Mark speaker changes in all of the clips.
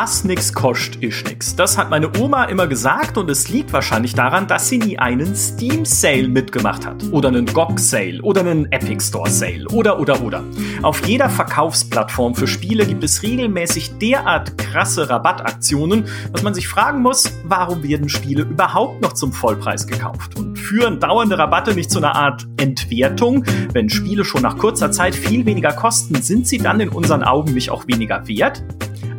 Speaker 1: Was nix kostet, ist nix. Das hat meine Oma immer gesagt und es liegt wahrscheinlich daran, dass sie nie einen Steam Sale mitgemacht hat. Oder einen GOG Sale oder einen Epic Store Sale oder oder oder. Auf jeder Verkaufsplattform für Spiele gibt es regelmäßig derart krasse Rabattaktionen, dass man sich fragen muss, warum werden Spiele überhaupt noch zum Vollpreis gekauft? Und führen dauernde Rabatte nicht zu einer Art Entwertung? Wenn Spiele schon nach kurzer Zeit viel weniger kosten, sind sie dann in unseren Augen nicht auch weniger wert?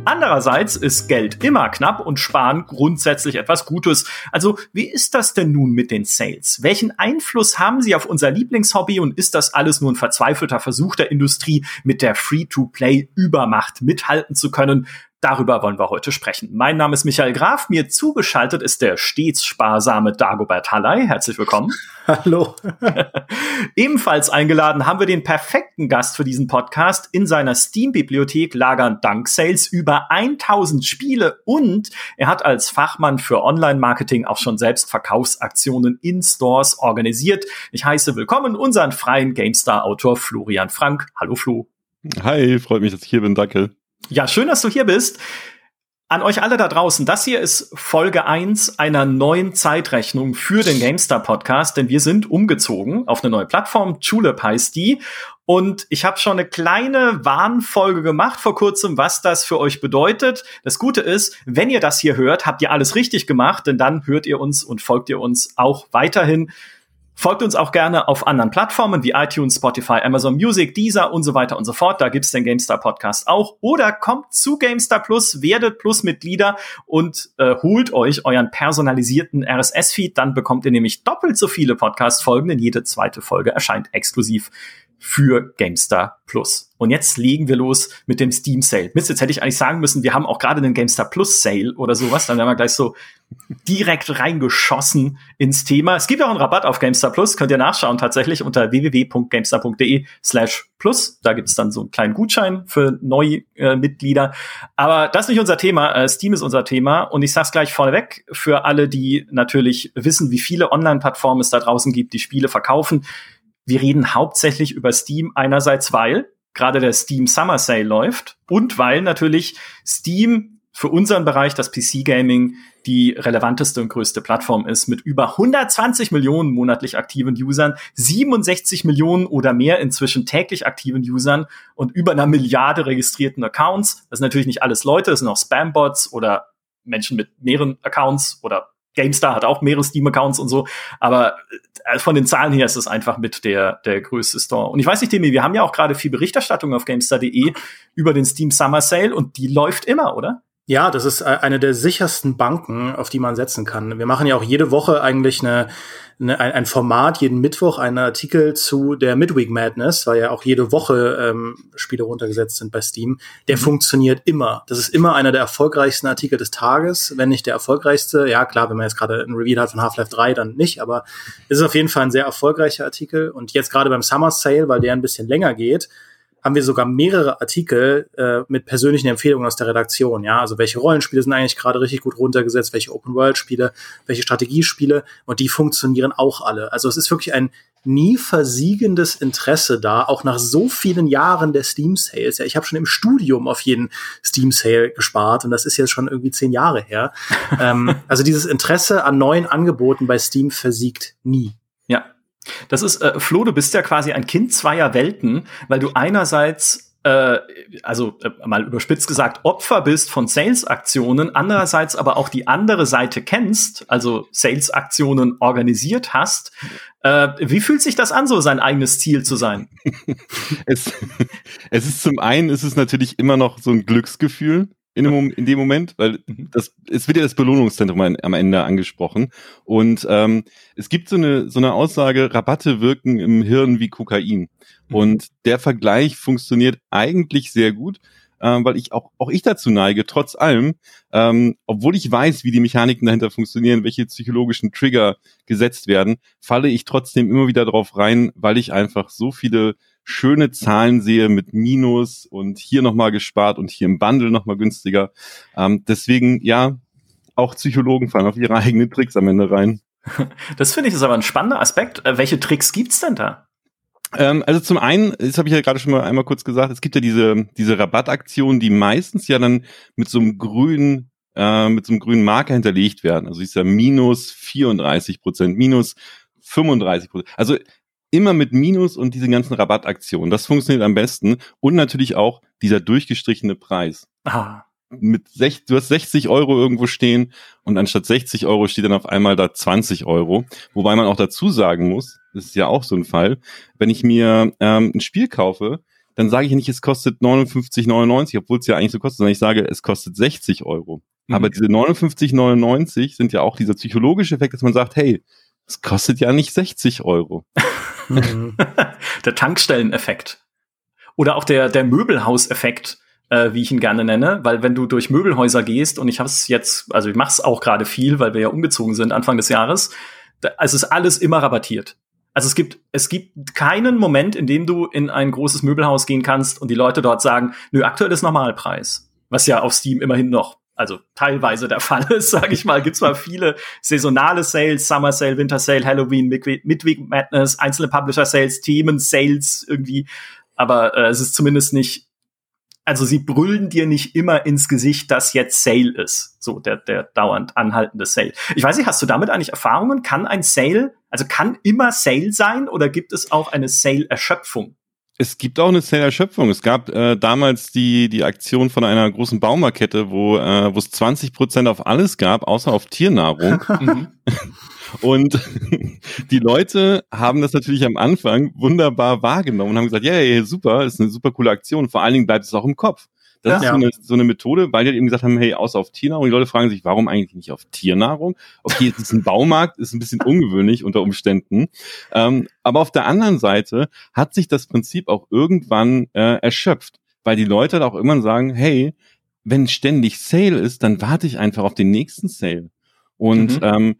Speaker 1: Andererseits ist Geld immer knapp und Sparen grundsätzlich etwas Gutes. Also wie ist das denn nun mit den Sales? Welchen Einfluss haben sie auf unser Lieblingshobby und ist das alles nur ein verzweifelter Versuch der Industrie, mit der Free-to-Play-Übermacht mithalten zu können? Darüber wollen wir heute sprechen. Mein Name ist Michael Graf. Mir zugeschaltet ist der stets sparsame Dagobert Hallei. Herzlich willkommen.
Speaker 2: Hallo.
Speaker 1: Ebenfalls eingeladen haben wir den perfekten Gast für diesen Podcast. In seiner Steam-Bibliothek lagern dank Sales über 1000 Spiele und er hat als Fachmann für Online-Marketing auch schon selbst Verkaufsaktionen in Stores organisiert. Ich heiße willkommen unseren freien GameStar-Autor Florian Frank. Hallo Flo.
Speaker 3: Hi, freut mich, dass ich hier bin. Danke.
Speaker 1: Ja, schön, dass du hier bist. An euch alle da draußen, das hier ist Folge 1 einer neuen Zeitrechnung für den GameStar Podcast, denn wir sind umgezogen auf eine neue Plattform, Tulip heißt die. Und ich habe schon eine kleine Warnfolge gemacht vor kurzem, was das für euch bedeutet. Das Gute ist, wenn ihr das hier hört, habt ihr alles richtig gemacht, denn dann hört ihr uns und folgt ihr uns auch weiterhin. Folgt uns auch gerne auf anderen Plattformen wie iTunes, Spotify, Amazon Music, Deezer und so weiter und so fort. Da gibt's den GameStar Podcast auch. Oder kommt zu GameStar Plus, werdet Plus-Mitglieder und äh, holt euch euren personalisierten RSS-Feed. Dann bekommt ihr nämlich doppelt so viele Podcast-Folgen, denn jede zweite Folge erscheint exklusiv für GameStar Plus. Und jetzt legen wir los mit dem Steam Sale. Mist, jetzt hätte ich eigentlich sagen müssen, wir haben auch gerade den GameStar Plus Sale oder sowas. Dann wären wir gleich so direkt reingeschossen ins Thema. Es gibt auch einen Rabatt auf GameStar Plus. Könnt ihr nachschauen tatsächlich unter www.gamestar.de slash plus. Da gibt es dann so einen kleinen Gutschein für neue äh, Mitglieder. Aber das ist nicht unser Thema. Äh, Steam ist unser Thema. Und ich sag's gleich vorneweg für alle, die natürlich wissen, wie viele Online-Plattformen es da draußen gibt, die Spiele verkaufen wir reden hauptsächlich über Steam einerseits, weil gerade der Steam Summer Sale läuft und weil natürlich Steam für unseren Bereich, das PC Gaming, die relevanteste und größte Plattform ist mit über 120 Millionen monatlich aktiven Usern, 67 Millionen oder mehr inzwischen täglich aktiven Usern und über einer Milliarde registrierten Accounts. Das sind natürlich nicht alles Leute, das sind auch Spambots oder Menschen mit mehreren Accounts oder GameStar hat auch mehrere Steam-Accounts und so, aber von den Zahlen her ist es einfach mit der, der größte Store. Und ich weiß nicht, Demi, wir haben ja auch gerade viel Berichterstattung auf GameStar.de über den Steam Summer Sale und die läuft immer, oder?
Speaker 2: Ja, das ist äh, eine der sichersten Banken, auf die man setzen kann. Wir machen ja auch jede Woche eigentlich eine, eine, ein Format, jeden Mittwoch einen Artikel zu der Midweek Madness, weil ja auch jede Woche ähm, Spiele runtergesetzt sind bei Steam. Der mhm. funktioniert immer. Das ist immer einer der erfolgreichsten Artikel des Tages, wenn nicht der erfolgreichste. Ja, klar, wenn man jetzt gerade ein Review hat von Half-Life 3, dann nicht, aber es ist auf jeden Fall ein sehr erfolgreicher Artikel. Und jetzt gerade beim Summer Sale, weil der ein bisschen länger geht, haben wir sogar mehrere Artikel äh, mit persönlichen Empfehlungen aus der Redaktion. Ja, also welche Rollenspiele sind eigentlich gerade richtig gut runtergesetzt, welche Open-World-Spiele, welche Strategiespiele und die funktionieren auch alle. Also es ist wirklich ein nie versiegendes Interesse da, auch nach so vielen Jahren der Steam Sales. Ja, ich habe schon im Studium auf jeden Steam Sale gespart und das ist jetzt schon irgendwie zehn Jahre her. ähm, also dieses Interesse an neuen Angeboten bei Steam versiegt nie.
Speaker 1: Das ist, äh, Flo, du bist ja quasi ein Kind zweier Welten, weil du einerseits äh, also äh, mal überspitzt gesagt, Opfer bist von Sales-Aktionen, andererseits aber auch die andere Seite kennst, also Sales-Aktionen organisiert hast. Äh, wie fühlt sich das an, so sein eigenes Ziel zu sein?
Speaker 3: es, es ist zum einen, ist es natürlich immer noch so ein Glücksgefühl, in dem, in dem Moment, weil mhm. das, es wird ja das Belohnungszentrum am Ende angesprochen. Und ähm, es gibt so eine, so eine Aussage, Rabatte wirken im Hirn wie Kokain. Mhm. Und der Vergleich funktioniert eigentlich sehr gut, ähm, weil ich auch, auch ich dazu neige, trotz allem, ähm, obwohl ich weiß, wie die Mechaniken dahinter funktionieren, welche psychologischen Trigger gesetzt werden, falle ich trotzdem immer wieder drauf rein, weil ich einfach so viele schöne Zahlen sehe mit Minus und hier nochmal gespart und hier im Bundle nochmal günstiger. Ähm, deswegen, ja, auch Psychologen fallen auf ihre eigenen Tricks am Ende rein.
Speaker 1: Das finde ich ist aber ein spannender Aspekt. Äh, welche Tricks gibt's denn da?
Speaker 3: Ähm, also zum einen, das habe ich ja gerade schon mal einmal kurz gesagt, es gibt ja diese, diese Rabattaktionen, die meistens ja dann mit so einem grünen, äh, mit so einem grünen Marker hinterlegt werden. Also ist ja minus 34 Prozent, minus 35 Prozent. Also immer mit Minus und diese ganzen Rabattaktionen. Das funktioniert am besten. Und natürlich auch dieser durchgestrichene Preis. Ah. Mit sech, du hast 60 Euro irgendwo stehen und anstatt 60 Euro steht dann auf einmal da 20 Euro. Wobei man auch dazu sagen muss, das ist ja auch so ein Fall, wenn ich mir ähm, ein Spiel kaufe, dann sage ich nicht, es kostet 59,99, obwohl es ja eigentlich so kostet, sondern ich sage, es kostet 60 Euro. Mhm. Aber diese 59,99 sind ja auch dieser psychologische Effekt, dass man sagt, hey, es kostet ja nicht 60 Euro.
Speaker 1: der Tankstelleneffekt. Oder auch der, der Möbelhauseffekt, äh, wie ich ihn gerne nenne, weil wenn du durch Möbelhäuser gehst und ich habe es jetzt, also ich mache es auch gerade viel, weil wir ja umgezogen sind Anfang des Jahres, da, also ist alles immer rabattiert. Also es gibt, es gibt keinen Moment, in dem du in ein großes Möbelhaus gehen kannst und die Leute dort sagen, nö, aktuell ist Normalpreis. Was ja auf Steam immerhin noch also teilweise der Fall ist, sage ich mal. Gibt zwar viele saisonale Sales, Summer Sale, Winter Sale, Halloween, Midweek Madness, einzelne Publisher Sales, Themen Sales irgendwie, aber äh, es ist zumindest nicht also sie brüllen dir nicht immer ins Gesicht, dass jetzt Sale ist. So, der, der dauernd anhaltende Sale. Ich weiß nicht, hast du damit eigentlich Erfahrungen? Kann ein Sale, also kann immer Sale sein oder gibt es auch eine Sale-Erschöpfung?
Speaker 3: Es gibt auch eine Sale-Erschöpfung. Es gab äh, damals die, die Aktion von einer großen Baumarkette, wo äh, wo es 20 Prozent auf alles gab, außer auf Tiernahrung. Mhm. und die Leute haben das natürlich am Anfang wunderbar wahrgenommen und haben gesagt, ja, yeah, yeah, super, ist eine super coole Aktion. Vor allen Dingen bleibt es auch im Kopf. Das ja. ist so eine, so eine Methode, weil die halt eben gesagt haben, hey, außer auf Tiernahrung. Die Leute fragen sich, warum eigentlich nicht auf Tiernahrung? Okay, jetzt ist ein Baumarkt, ist ein bisschen ungewöhnlich unter Umständen. Ähm, aber auf der anderen Seite hat sich das Prinzip auch irgendwann äh, erschöpft, weil die Leute halt auch immer sagen, hey, wenn ständig Sale ist, dann warte ich einfach auf den nächsten Sale. Und mhm. ähm,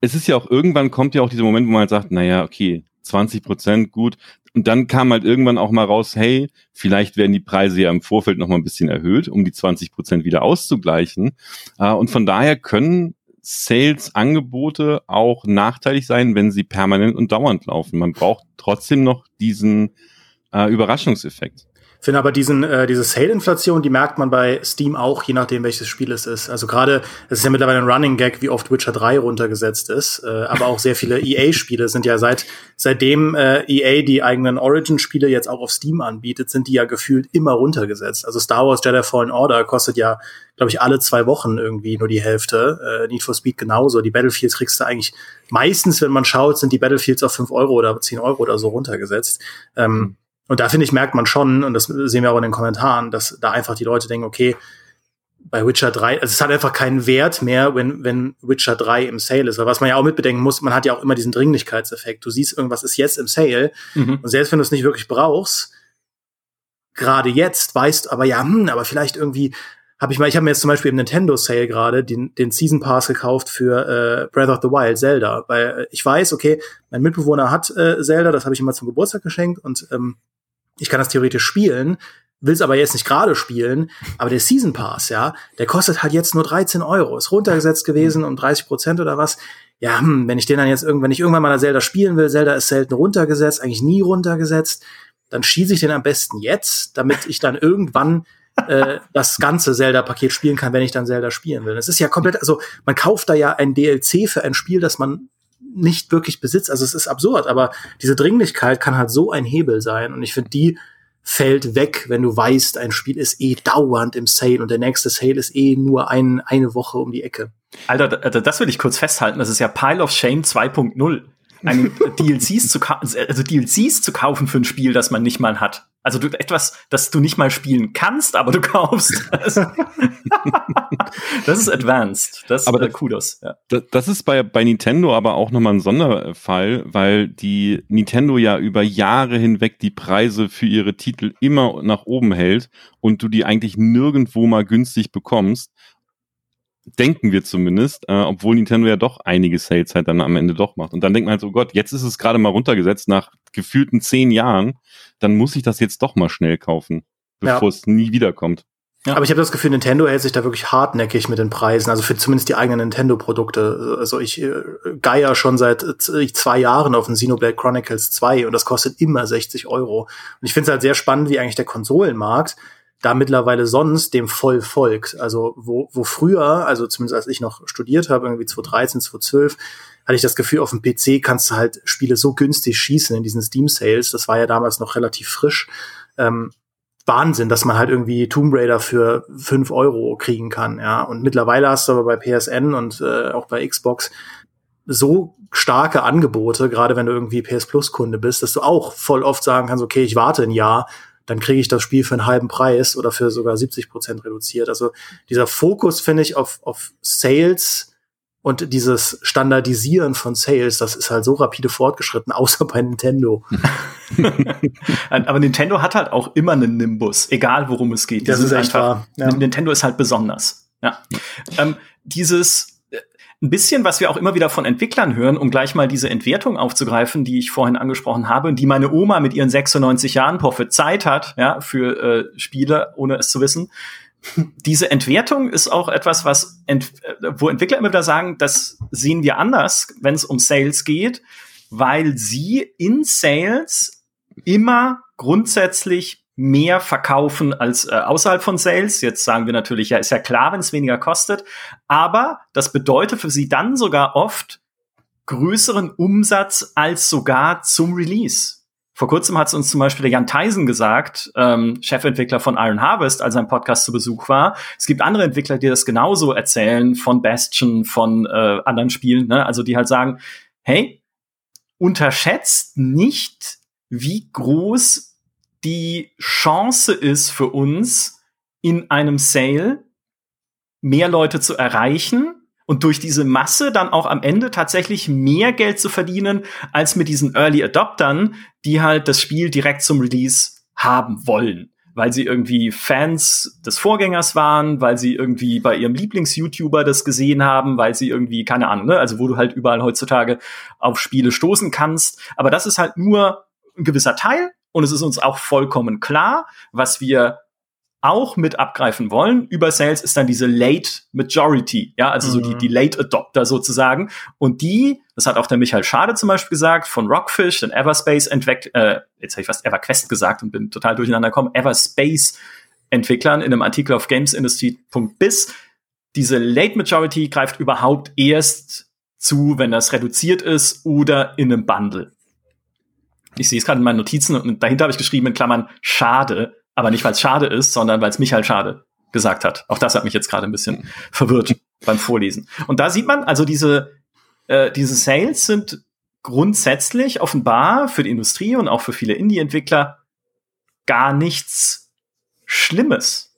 Speaker 3: es ist ja auch irgendwann kommt ja auch dieser Moment, wo man halt sagt, naja, okay, 20 Prozent, gut, und dann kam halt irgendwann auch mal raus, hey, vielleicht werden die Preise ja im Vorfeld noch mal ein bisschen erhöht, um die 20 Prozent wieder auszugleichen. Äh, und von daher können Sales-Angebote auch nachteilig sein, wenn sie permanent und dauernd laufen. Man braucht trotzdem noch diesen äh, Überraschungseffekt
Speaker 2: finde aber diesen, äh, diese Sale-Inflation, die merkt man bei Steam auch, je nachdem, welches Spiel es ist. Also gerade, es ist ja mittlerweile ein Running Gag, wie oft Witcher 3 runtergesetzt ist. Äh, aber auch sehr viele EA-Spiele sind ja seit seitdem äh, EA die eigenen Origin-Spiele jetzt auch auf Steam anbietet, sind die ja gefühlt immer runtergesetzt. Also Star Wars Jedi Fallen Order kostet ja, glaube ich, alle zwei Wochen irgendwie nur die Hälfte. Äh, Need for Speed genauso. Die Battlefields kriegst du eigentlich meistens, wenn man schaut, sind die Battlefields auf fünf Euro oder zehn Euro oder so runtergesetzt. Ähm, und da finde ich, merkt man schon, und das sehen wir auch in den Kommentaren, dass da einfach die Leute denken, okay, bei Witcher 3, also es hat einfach keinen Wert mehr, wenn, wenn Witcher 3 im Sale ist. Weil was man ja auch mitbedenken muss, man hat ja auch immer diesen Dringlichkeitseffekt. Du siehst, irgendwas ist jetzt im Sale. Mhm. Und selbst wenn du es nicht wirklich brauchst, gerade jetzt weißt aber ja, hm, aber vielleicht irgendwie habe ich mal, ich habe mir jetzt zum Beispiel im Nintendo Sale gerade den, den Season Pass gekauft für äh, Breath of the Wild, Zelda. Weil äh, ich weiß, okay, mein Mitbewohner hat äh, Zelda, das habe ich ihm mal zum Geburtstag geschenkt und ähm, ich kann das theoretisch spielen, will es aber jetzt nicht gerade spielen, aber der Season Pass, ja, der kostet halt jetzt nur 13 Euro, ist runtergesetzt gewesen um 30 Prozent oder was. Ja, hm, wenn ich den dann jetzt irgendwann, wenn ich irgendwann mal Zelda spielen will, Zelda ist selten runtergesetzt, eigentlich nie runtergesetzt, dann schieße ich den am besten jetzt, damit ich dann irgendwann äh, das ganze Zelda-Paket spielen kann, wenn ich dann Zelda spielen will. Das ist ja komplett, also man kauft da ja ein DLC für ein Spiel, das man nicht wirklich besitzt. Also es ist absurd, aber diese Dringlichkeit kann halt so ein Hebel sein. Und ich finde, die fällt weg, wenn du weißt, ein Spiel ist eh dauernd im Sale und der nächste Sale ist eh nur ein, eine Woche um die Ecke.
Speaker 1: Alter, das will ich kurz festhalten. Das ist ja Pile of Shame 2.0. Eine DLCs zu, also DLCs zu kaufen für ein Spiel, das man nicht mal hat. Also du, etwas, das du nicht mal spielen kannst, aber du kaufst. das ist advanced. Das
Speaker 3: aber äh, Kudos. Ja. Das, das ist bei, bei Nintendo aber auch nochmal ein Sonderfall, weil die Nintendo ja über Jahre hinweg die Preise für ihre Titel immer nach oben hält und du die eigentlich nirgendwo mal günstig bekommst denken wir zumindest, äh, obwohl Nintendo ja doch einige Sales halt dann am Ende doch macht. Und dann denkt man halt so, Gott, jetzt ist es gerade mal runtergesetzt nach gefühlten zehn Jahren, dann muss ich das jetzt doch mal schnell kaufen, bevor ja. es nie wiederkommt.
Speaker 2: Ja. Aber ich habe das Gefühl, Nintendo hält sich da wirklich hartnäckig mit den Preisen, also für zumindest die eigenen Nintendo-Produkte. Also ich äh, geier schon seit äh, zwei Jahren auf den Xenoblade Chronicles 2 und das kostet immer 60 Euro. Und ich finde es halt sehr spannend, wie eigentlich der Konsolenmarkt da mittlerweile sonst dem voll folgt. Also wo, wo früher, also zumindest als ich noch studiert habe, irgendwie 2013, 2012, hatte ich das Gefühl, auf dem PC kannst du halt Spiele so günstig schießen in diesen Steam-Sales. Das war ja damals noch relativ frisch. Ähm, Wahnsinn, dass man halt irgendwie Tomb Raider für fünf Euro kriegen kann, ja. Und mittlerweile hast du aber bei PSN und äh, auch bei Xbox so starke Angebote, gerade wenn du irgendwie PS Plus Kunde bist, dass du auch voll oft sagen kannst, okay, ich warte ein Jahr, dann kriege ich das Spiel für einen halben Preis oder für sogar 70 Prozent reduziert. Also dieser Fokus finde ich auf, auf Sales und dieses Standardisieren von Sales, das ist halt so rapide fortgeschritten, außer bei Nintendo.
Speaker 1: Aber Nintendo hat halt auch immer einen Nimbus, egal worum es geht.
Speaker 2: Das, das ist einfach, wahr.
Speaker 1: Ja. Nintendo ist halt besonders. Ja. Ähm, dieses äh, ein bisschen, was wir auch immer wieder von Entwicklern hören, um gleich mal diese Entwertung aufzugreifen, die ich vorhin angesprochen habe, die meine Oma mit ihren 96 Jahren prophezeit hat, ja, für äh, Spiele, ohne es zu wissen diese Entwertung ist auch etwas, was ent wo Entwickler immer wieder sagen, das sehen wir anders, wenn es um Sales geht, weil sie in Sales immer grundsätzlich mehr verkaufen als äh, außerhalb von Sales. Jetzt sagen wir natürlich, ja, ist ja klar, wenn es weniger kostet, aber das bedeutet für sie dann sogar oft größeren Umsatz als sogar zum Release. Vor kurzem hat es uns zum Beispiel der Jan Theisen gesagt, ähm, Chefentwickler von Iron Harvest, als ein Podcast zu Besuch war. Es gibt andere Entwickler, die das genauso erzählen, von Bastion, von äh, anderen Spielen, ne? also die halt sagen, hey, unterschätzt nicht, wie groß die Chance ist für uns, in einem Sale mehr Leute zu erreichen und durch diese Masse dann auch am Ende tatsächlich mehr Geld zu verdienen als mit diesen Early Adoptern, die halt das Spiel direkt zum Release haben wollen. Weil sie irgendwie Fans des Vorgängers waren, weil sie irgendwie bei ihrem Lieblings-YouTuber das gesehen haben, weil sie irgendwie, keine Ahnung, ne, also wo du halt überall heutzutage auf Spiele stoßen kannst. Aber das ist halt nur ein gewisser Teil und es ist uns auch vollkommen klar, was wir auch mit abgreifen wollen über Sales ist dann diese Late Majority, ja, also mhm. so die, mhm. die Late Adopter sozusagen. Und die, das hat auch der Michael Schade zum Beispiel gesagt, von Rockfish, den Everspace entwickelt, äh, jetzt habe ich fast EverQuest gesagt und bin total durcheinander gekommen, Everspace Entwicklern in einem Artikel auf gamesindustry.biz. Diese Late Majority greift überhaupt erst zu, wenn das reduziert ist oder in einem Bundle. Ich sehe es gerade in meinen Notizen und dahinter habe ich geschrieben in Klammern schade, aber nicht, weil es schade ist, sondern weil es mich halt schade gesagt hat. Auch das hat mich jetzt gerade ein bisschen verwirrt beim Vorlesen. Und da sieht man, also diese, äh, diese Sales sind grundsätzlich offenbar für die Industrie und auch für viele Indie-Entwickler gar nichts Schlimmes.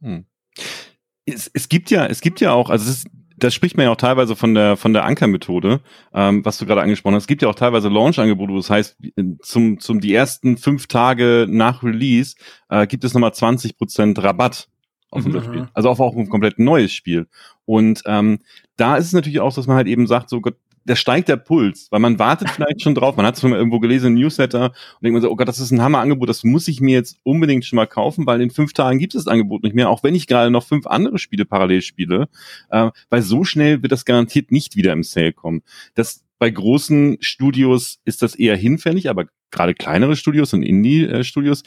Speaker 3: Hm. Es, es gibt ja, es gibt ja auch, also es ist das spricht man ja auch teilweise von der von der Ankermethode, ähm, was du gerade angesprochen hast. Es gibt ja auch teilweise Launch-Angebote, das heißt, zum, zum die ersten fünf Tage nach Release äh, gibt es nochmal 20% Rabatt auf unser mhm. Spiel. Also auf auch ein komplett neues Spiel. Und ähm, da ist es natürlich auch, dass man halt eben sagt, so Gott, da steigt der Puls, weil man wartet vielleicht schon drauf, man hat es schon mal irgendwo gelesen, Newsletter, und denkt man so, oh Gott, das ist ein Hammerangebot, das muss ich mir jetzt unbedingt schon mal kaufen, weil in fünf Tagen gibt es das Angebot nicht mehr, auch wenn ich gerade noch fünf andere Spiele parallel spiele, äh, weil so schnell wird das garantiert nicht wieder im Sale kommen. Das bei großen Studios ist das eher hinfällig, aber gerade kleinere Studios und Indie-Studios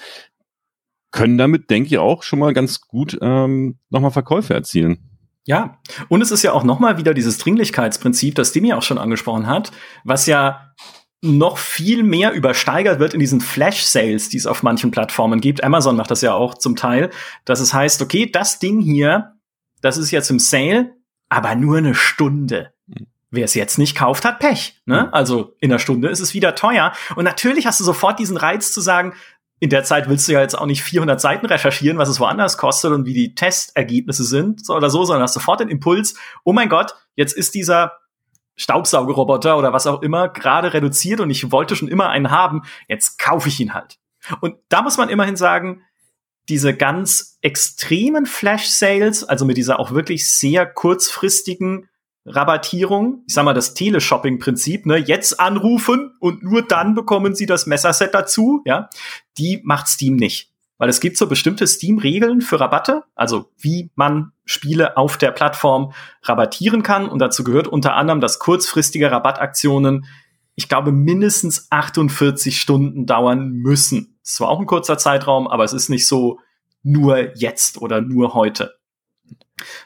Speaker 3: können damit, denke ich, auch schon mal ganz gut ähm, nochmal Verkäufe erzielen.
Speaker 1: Ja, und es ist ja auch nochmal wieder dieses Dringlichkeitsprinzip, das Demi auch schon angesprochen hat, was ja noch viel mehr übersteigert wird in diesen Flash-Sales, die es auf manchen Plattformen gibt. Amazon macht das ja auch zum Teil, dass es heißt, okay, das Ding hier, das ist jetzt im Sale, aber nur eine Stunde. Mhm. Wer es jetzt nicht kauft, hat Pech. Ne? Mhm. Also in einer Stunde ist es wieder teuer. Und natürlich hast du sofort diesen Reiz zu sagen, in der Zeit willst du ja jetzt auch nicht 400 Seiten recherchieren, was es woanders kostet und wie die Testergebnisse sind so oder so, sondern hast sofort den Impuls, oh mein Gott, jetzt ist dieser Staubsaugerroboter oder was auch immer gerade reduziert und ich wollte schon immer einen haben, jetzt kaufe ich ihn halt. Und da muss man immerhin sagen, diese ganz extremen Flash-Sales, also mit dieser auch wirklich sehr kurzfristigen Rabattierung, ich sag mal das Teleshopping-Prinzip, ne, jetzt anrufen und nur dann bekommen Sie das Messerset dazu, ja, die macht Steam nicht. weil es gibt so bestimmte Steam-Regeln für Rabatte, also wie man Spiele auf der Plattform rabattieren kann. Und dazu gehört unter anderem, dass kurzfristige Rabattaktionen, ich glaube, mindestens 48 Stunden dauern müssen. Es war auch ein kurzer Zeitraum, aber es ist nicht so nur jetzt oder nur heute.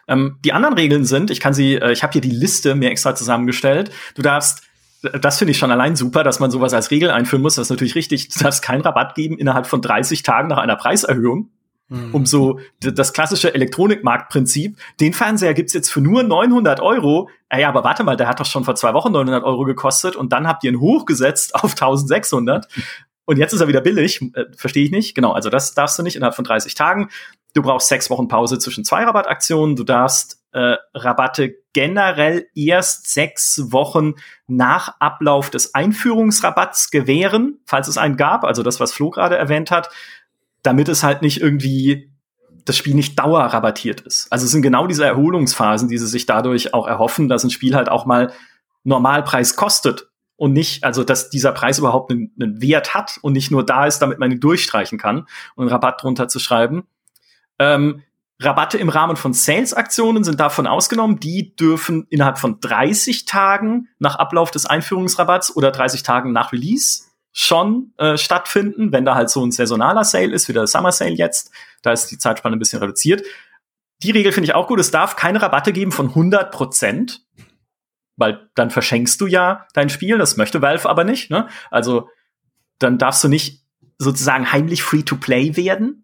Speaker 1: Ähm, die anderen Regeln sind, ich kann sie, äh, ich habe hier die Liste mir extra zusammengestellt. Du darfst das finde ich schon allein super, dass man sowas als Regel einführen muss. Das ist natürlich richtig. Du darfst keinen Rabatt geben innerhalb von 30 Tagen nach einer Preiserhöhung. Mhm. Um so das klassische Elektronikmarktprinzip. Den Fernseher gibt's jetzt für nur 900 Euro. Ah ja, aber warte mal, der hat doch schon vor zwei Wochen 900 Euro gekostet und dann habt ihr ihn hochgesetzt auf 1600. Und jetzt ist er wieder billig. Äh, Verstehe ich nicht. Genau, also das darfst du nicht innerhalb von 30 Tagen. Du brauchst sechs Wochen Pause zwischen zwei Rabattaktionen. Du darfst äh, Rabatte generell erst sechs Wochen nach Ablauf des Einführungsrabatts gewähren, falls es einen gab, also das, was Flo gerade erwähnt hat, damit es halt nicht irgendwie das Spiel nicht dauerrabattiert ist. Also es sind genau diese Erholungsphasen, die sie sich dadurch auch erhoffen, dass ein Spiel halt auch mal Normalpreis kostet und nicht, also dass dieser Preis überhaupt einen, einen Wert hat und nicht nur da ist, damit man ihn durchstreichen kann und einen Rabatt drunter zu schreiben. Ähm, Rabatte im Rahmen von Sales-Aktionen sind davon ausgenommen. Die dürfen innerhalb von 30 Tagen nach Ablauf des Einführungsrabatts oder 30 Tagen nach Release schon äh, stattfinden, wenn da halt so ein saisonaler Sale ist, wie der Summer Sale jetzt. Da ist die Zeitspanne ein bisschen reduziert. Die Regel finde ich auch gut. Es darf keine Rabatte geben von 100 Prozent, weil dann verschenkst du ja dein Spiel. Das möchte Valve aber nicht. Ne? Also dann darfst du nicht sozusagen heimlich Free-to-Play werden,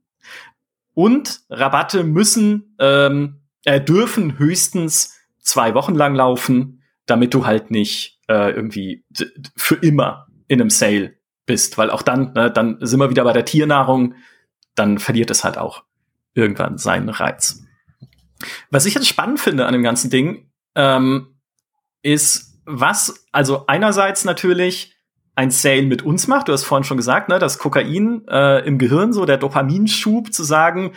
Speaker 1: und Rabatte müssen, ähm, äh, dürfen höchstens zwei Wochen lang laufen, damit du halt nicht äh, irgendwie für immer in einem Sale bist. Weil auch dann, ne, dann sind wir wieder bei der Tiernahrung, dann verliert es halt auch irgendwann seinen Reiz. Was ich jetzt spannend finde an dem ganzen Ding, ähm, ist, was, also einerseits natürlich ein Sale mit uns macht. Du hast vorhin schon gesagt, ne, das Kokain äh, im Gehirn, so der Dopaminschub zu sagen,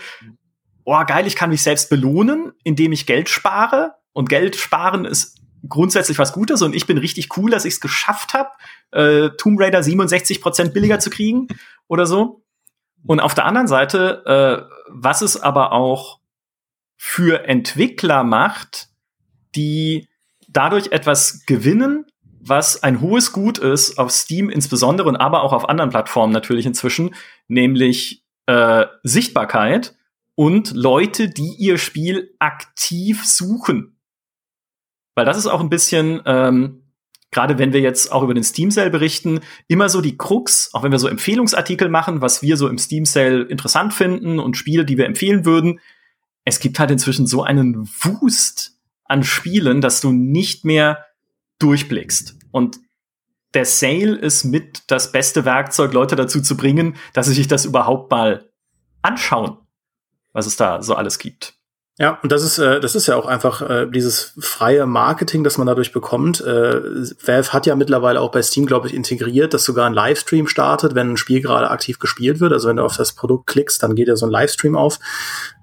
Speaker 1: oh geil, ich kann mich selbst belohnen, indem ich Geld spare. Und Geld sparen ist grundsätzlich was Gutes und ich bin richtig cool, dass ich es geschafft habe, äh, Tomb Raider 67% billiger zu kriegen oder so. Und auf der anderen Seite, äh, was es aber auch für Entwickler macht, die dadurch etwas gewinnen, was ein hohes Gut ist auf Steam insbesondere und aber auch auf anderen Plattformen natürlich inzwischen, nämlich äh, Sichtbarkeit und Leute, die ihr Spiel aktiv suchen. Weil das ist auch ein bisschen, ähm, gerade wenn wir jetzt auch über den Steam Sale berichten, immer so die Krux, auch wenn wir so Empfehlungsartikel machen, was wir so im Steam Sale interessant finden und Spiele, die wir empfehlen würden. Es gibt halt inzwischen so einen Wust an Spielen, dass du nicht mehr durchblickst. Und der Sale ist mit das beste Werkzeug, Leute dazu zu bringen, dass sie sich das überhaupt mal anschauen, was es da so alles gibt.
Speaker 2: Ja, und das ist, äh, das ist ja auch einfach äh, dieses freie Marketing, das man dadurch bekommt. Äh, Valve hat ja mittlerweile auch bei Steam, glaube ich, integriert, dass sogar ein Livestream startet, wenn ein Spiel gerade aktiv gespielt wird. Also wenn du auf das Produkt klickst, dann geht ja so ein Livestream auf,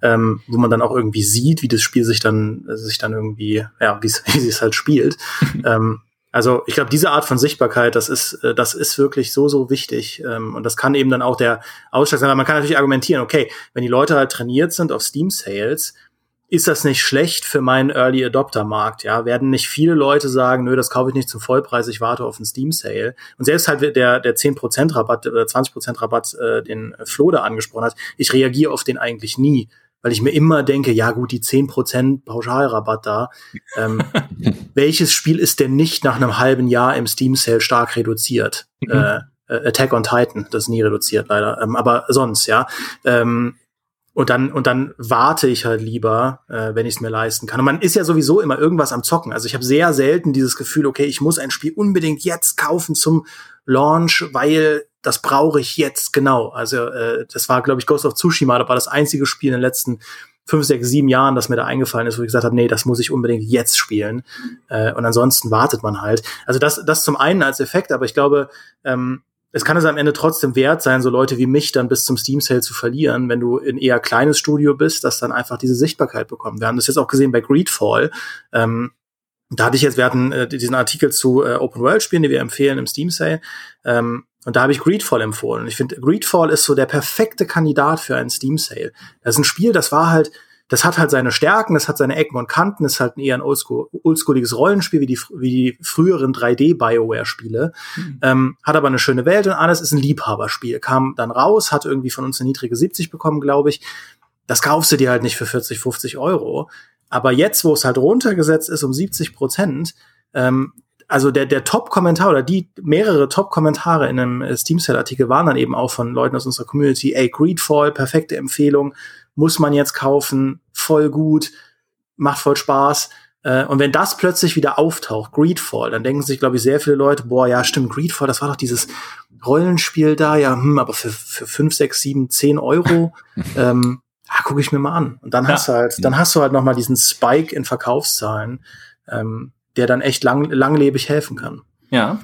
Speaker 2: ähm, wo man dann auch irgendwie sieht, wie das Spiel sich dann, sich dann irgendwie, ja, wie wie es halt spielt. ähm, also ich glaube, diese Art von Sichtbarkeit, das ist, äh, das ist wirklich so, so wichtig. Ähm, und das kann eben dann auch der Ausschlag sein. Man kann natürlich argumentieren, okay, wenn die Leute halt trainiert sind auf Steam Sales, ist das nicht schlecht für meinen Early Adopter Markt? Ja, werden nicht viele Leute sagen, nö, das kaufe ich nicht zum Vollpreis, ich warte auf einen Steam Sale. Und selbst halt der, der 10% Rabatt oder 20% Rabatt, äh, den Flo da angesprochen hat, ich reagiere auf den eigentlich nie, weil ich mir immer denke, ja gut, die 10% Pauschalrabatt da, ähm, welches Spiel ist denn nicht nach einem halben Jahr im Steam Sale stark reduziert? Mhm. Äh, äh Attack on Titan, das ist nie reduziert leider, ähm, aber sonst, ja. Ähm, und dann, und dann warte ich halt lieber, äh, wenn ich es mir leisten kann. Und man ist ja sowieso immer irgendwas am Zocken. Also ich habe sehr selten dieses Gefühl, okay, ich muss ein Spiel unbedingt jetzt kaufen zum Launch, weil das brauche ich jetzt genau. Also äh, das war, glaube ich, Ghost of Tsushima, das war das einzige Spiel in den letzten fünf, sechs, sieben Jahren, das mir da eingefallen ist, wo ich gesagt habe, nee, das muss ich unbedingt jetzt spielen. Äh, und ansonsten wartet man halt. Also das, das zum einen als Effekt, aber ich glaube, ähm, es kann es am Ende trotzdem wert sein, so Leute wie mich dann bis zum Steam Sale zu verlieren, wenn du in eher kleines Studio bist, das dann einfach diese Sichtbarkeit bekommt. Wir haben das jetzt auch gesehen bei Greedfall. Ähm, Da hatte ich jetzt, wir hatten äh, diesen Artikel zu äh, Open World Spielen, die wir empfehlen im Steam Sale. Ähm, und da habe ich Greedfall empfohlen. Und ich finde, Greedfall ist so der perfekte Kandidat für einen Steam Sale. Das ist ein Spiel, das war halt, das hat halt seine Stärken, das hat seine Ecken und Kanten, ist halt eher ein oldschool, oldschooliges Rollenspiel wie die, wie die früheren 3D-Bioware-Spiele, mhm. ähm, hat aber eine schöne Welt und alles ist ein Liebhaberspiel. Kam dann raus, hat irgendwie von uns eine niedrige 70 bekommen, glaube ich. Das kaufst du dir halt nicht für 40, 50 Euro. Aber jetzt, wo es halt runtergesetzt ist um 70 Prozent, ähm, also der, der Top-Kommentar oder die mehrere Top-Kommentare in einem Steam-Sale-Artikel waren dann eben auch von Leuten aus unserer Community, ey, Greedfall, perfekte Empfehlung, muss man jetzt kaufen, voll gut, macht voll Spaß. Äh, und wenn das plötzlich wieder auftaucht, Greedfall, dann denken sich, glaube ich, sehr viele Leute, boah, ja, stimmt, Greedfall, das war doch dieses Rollenspiel da, ja, hm, aber für, für 5, 6, 7, 10 Euro, ähm, ja, gucke ich mir mal an. Und dann ja. hast du halt, dann hast du halt noch mal diesen Spike in Verkaufszahlen. Ähm, der dann echt lang, langlebig helfen kann.
Speaker 1: Ja.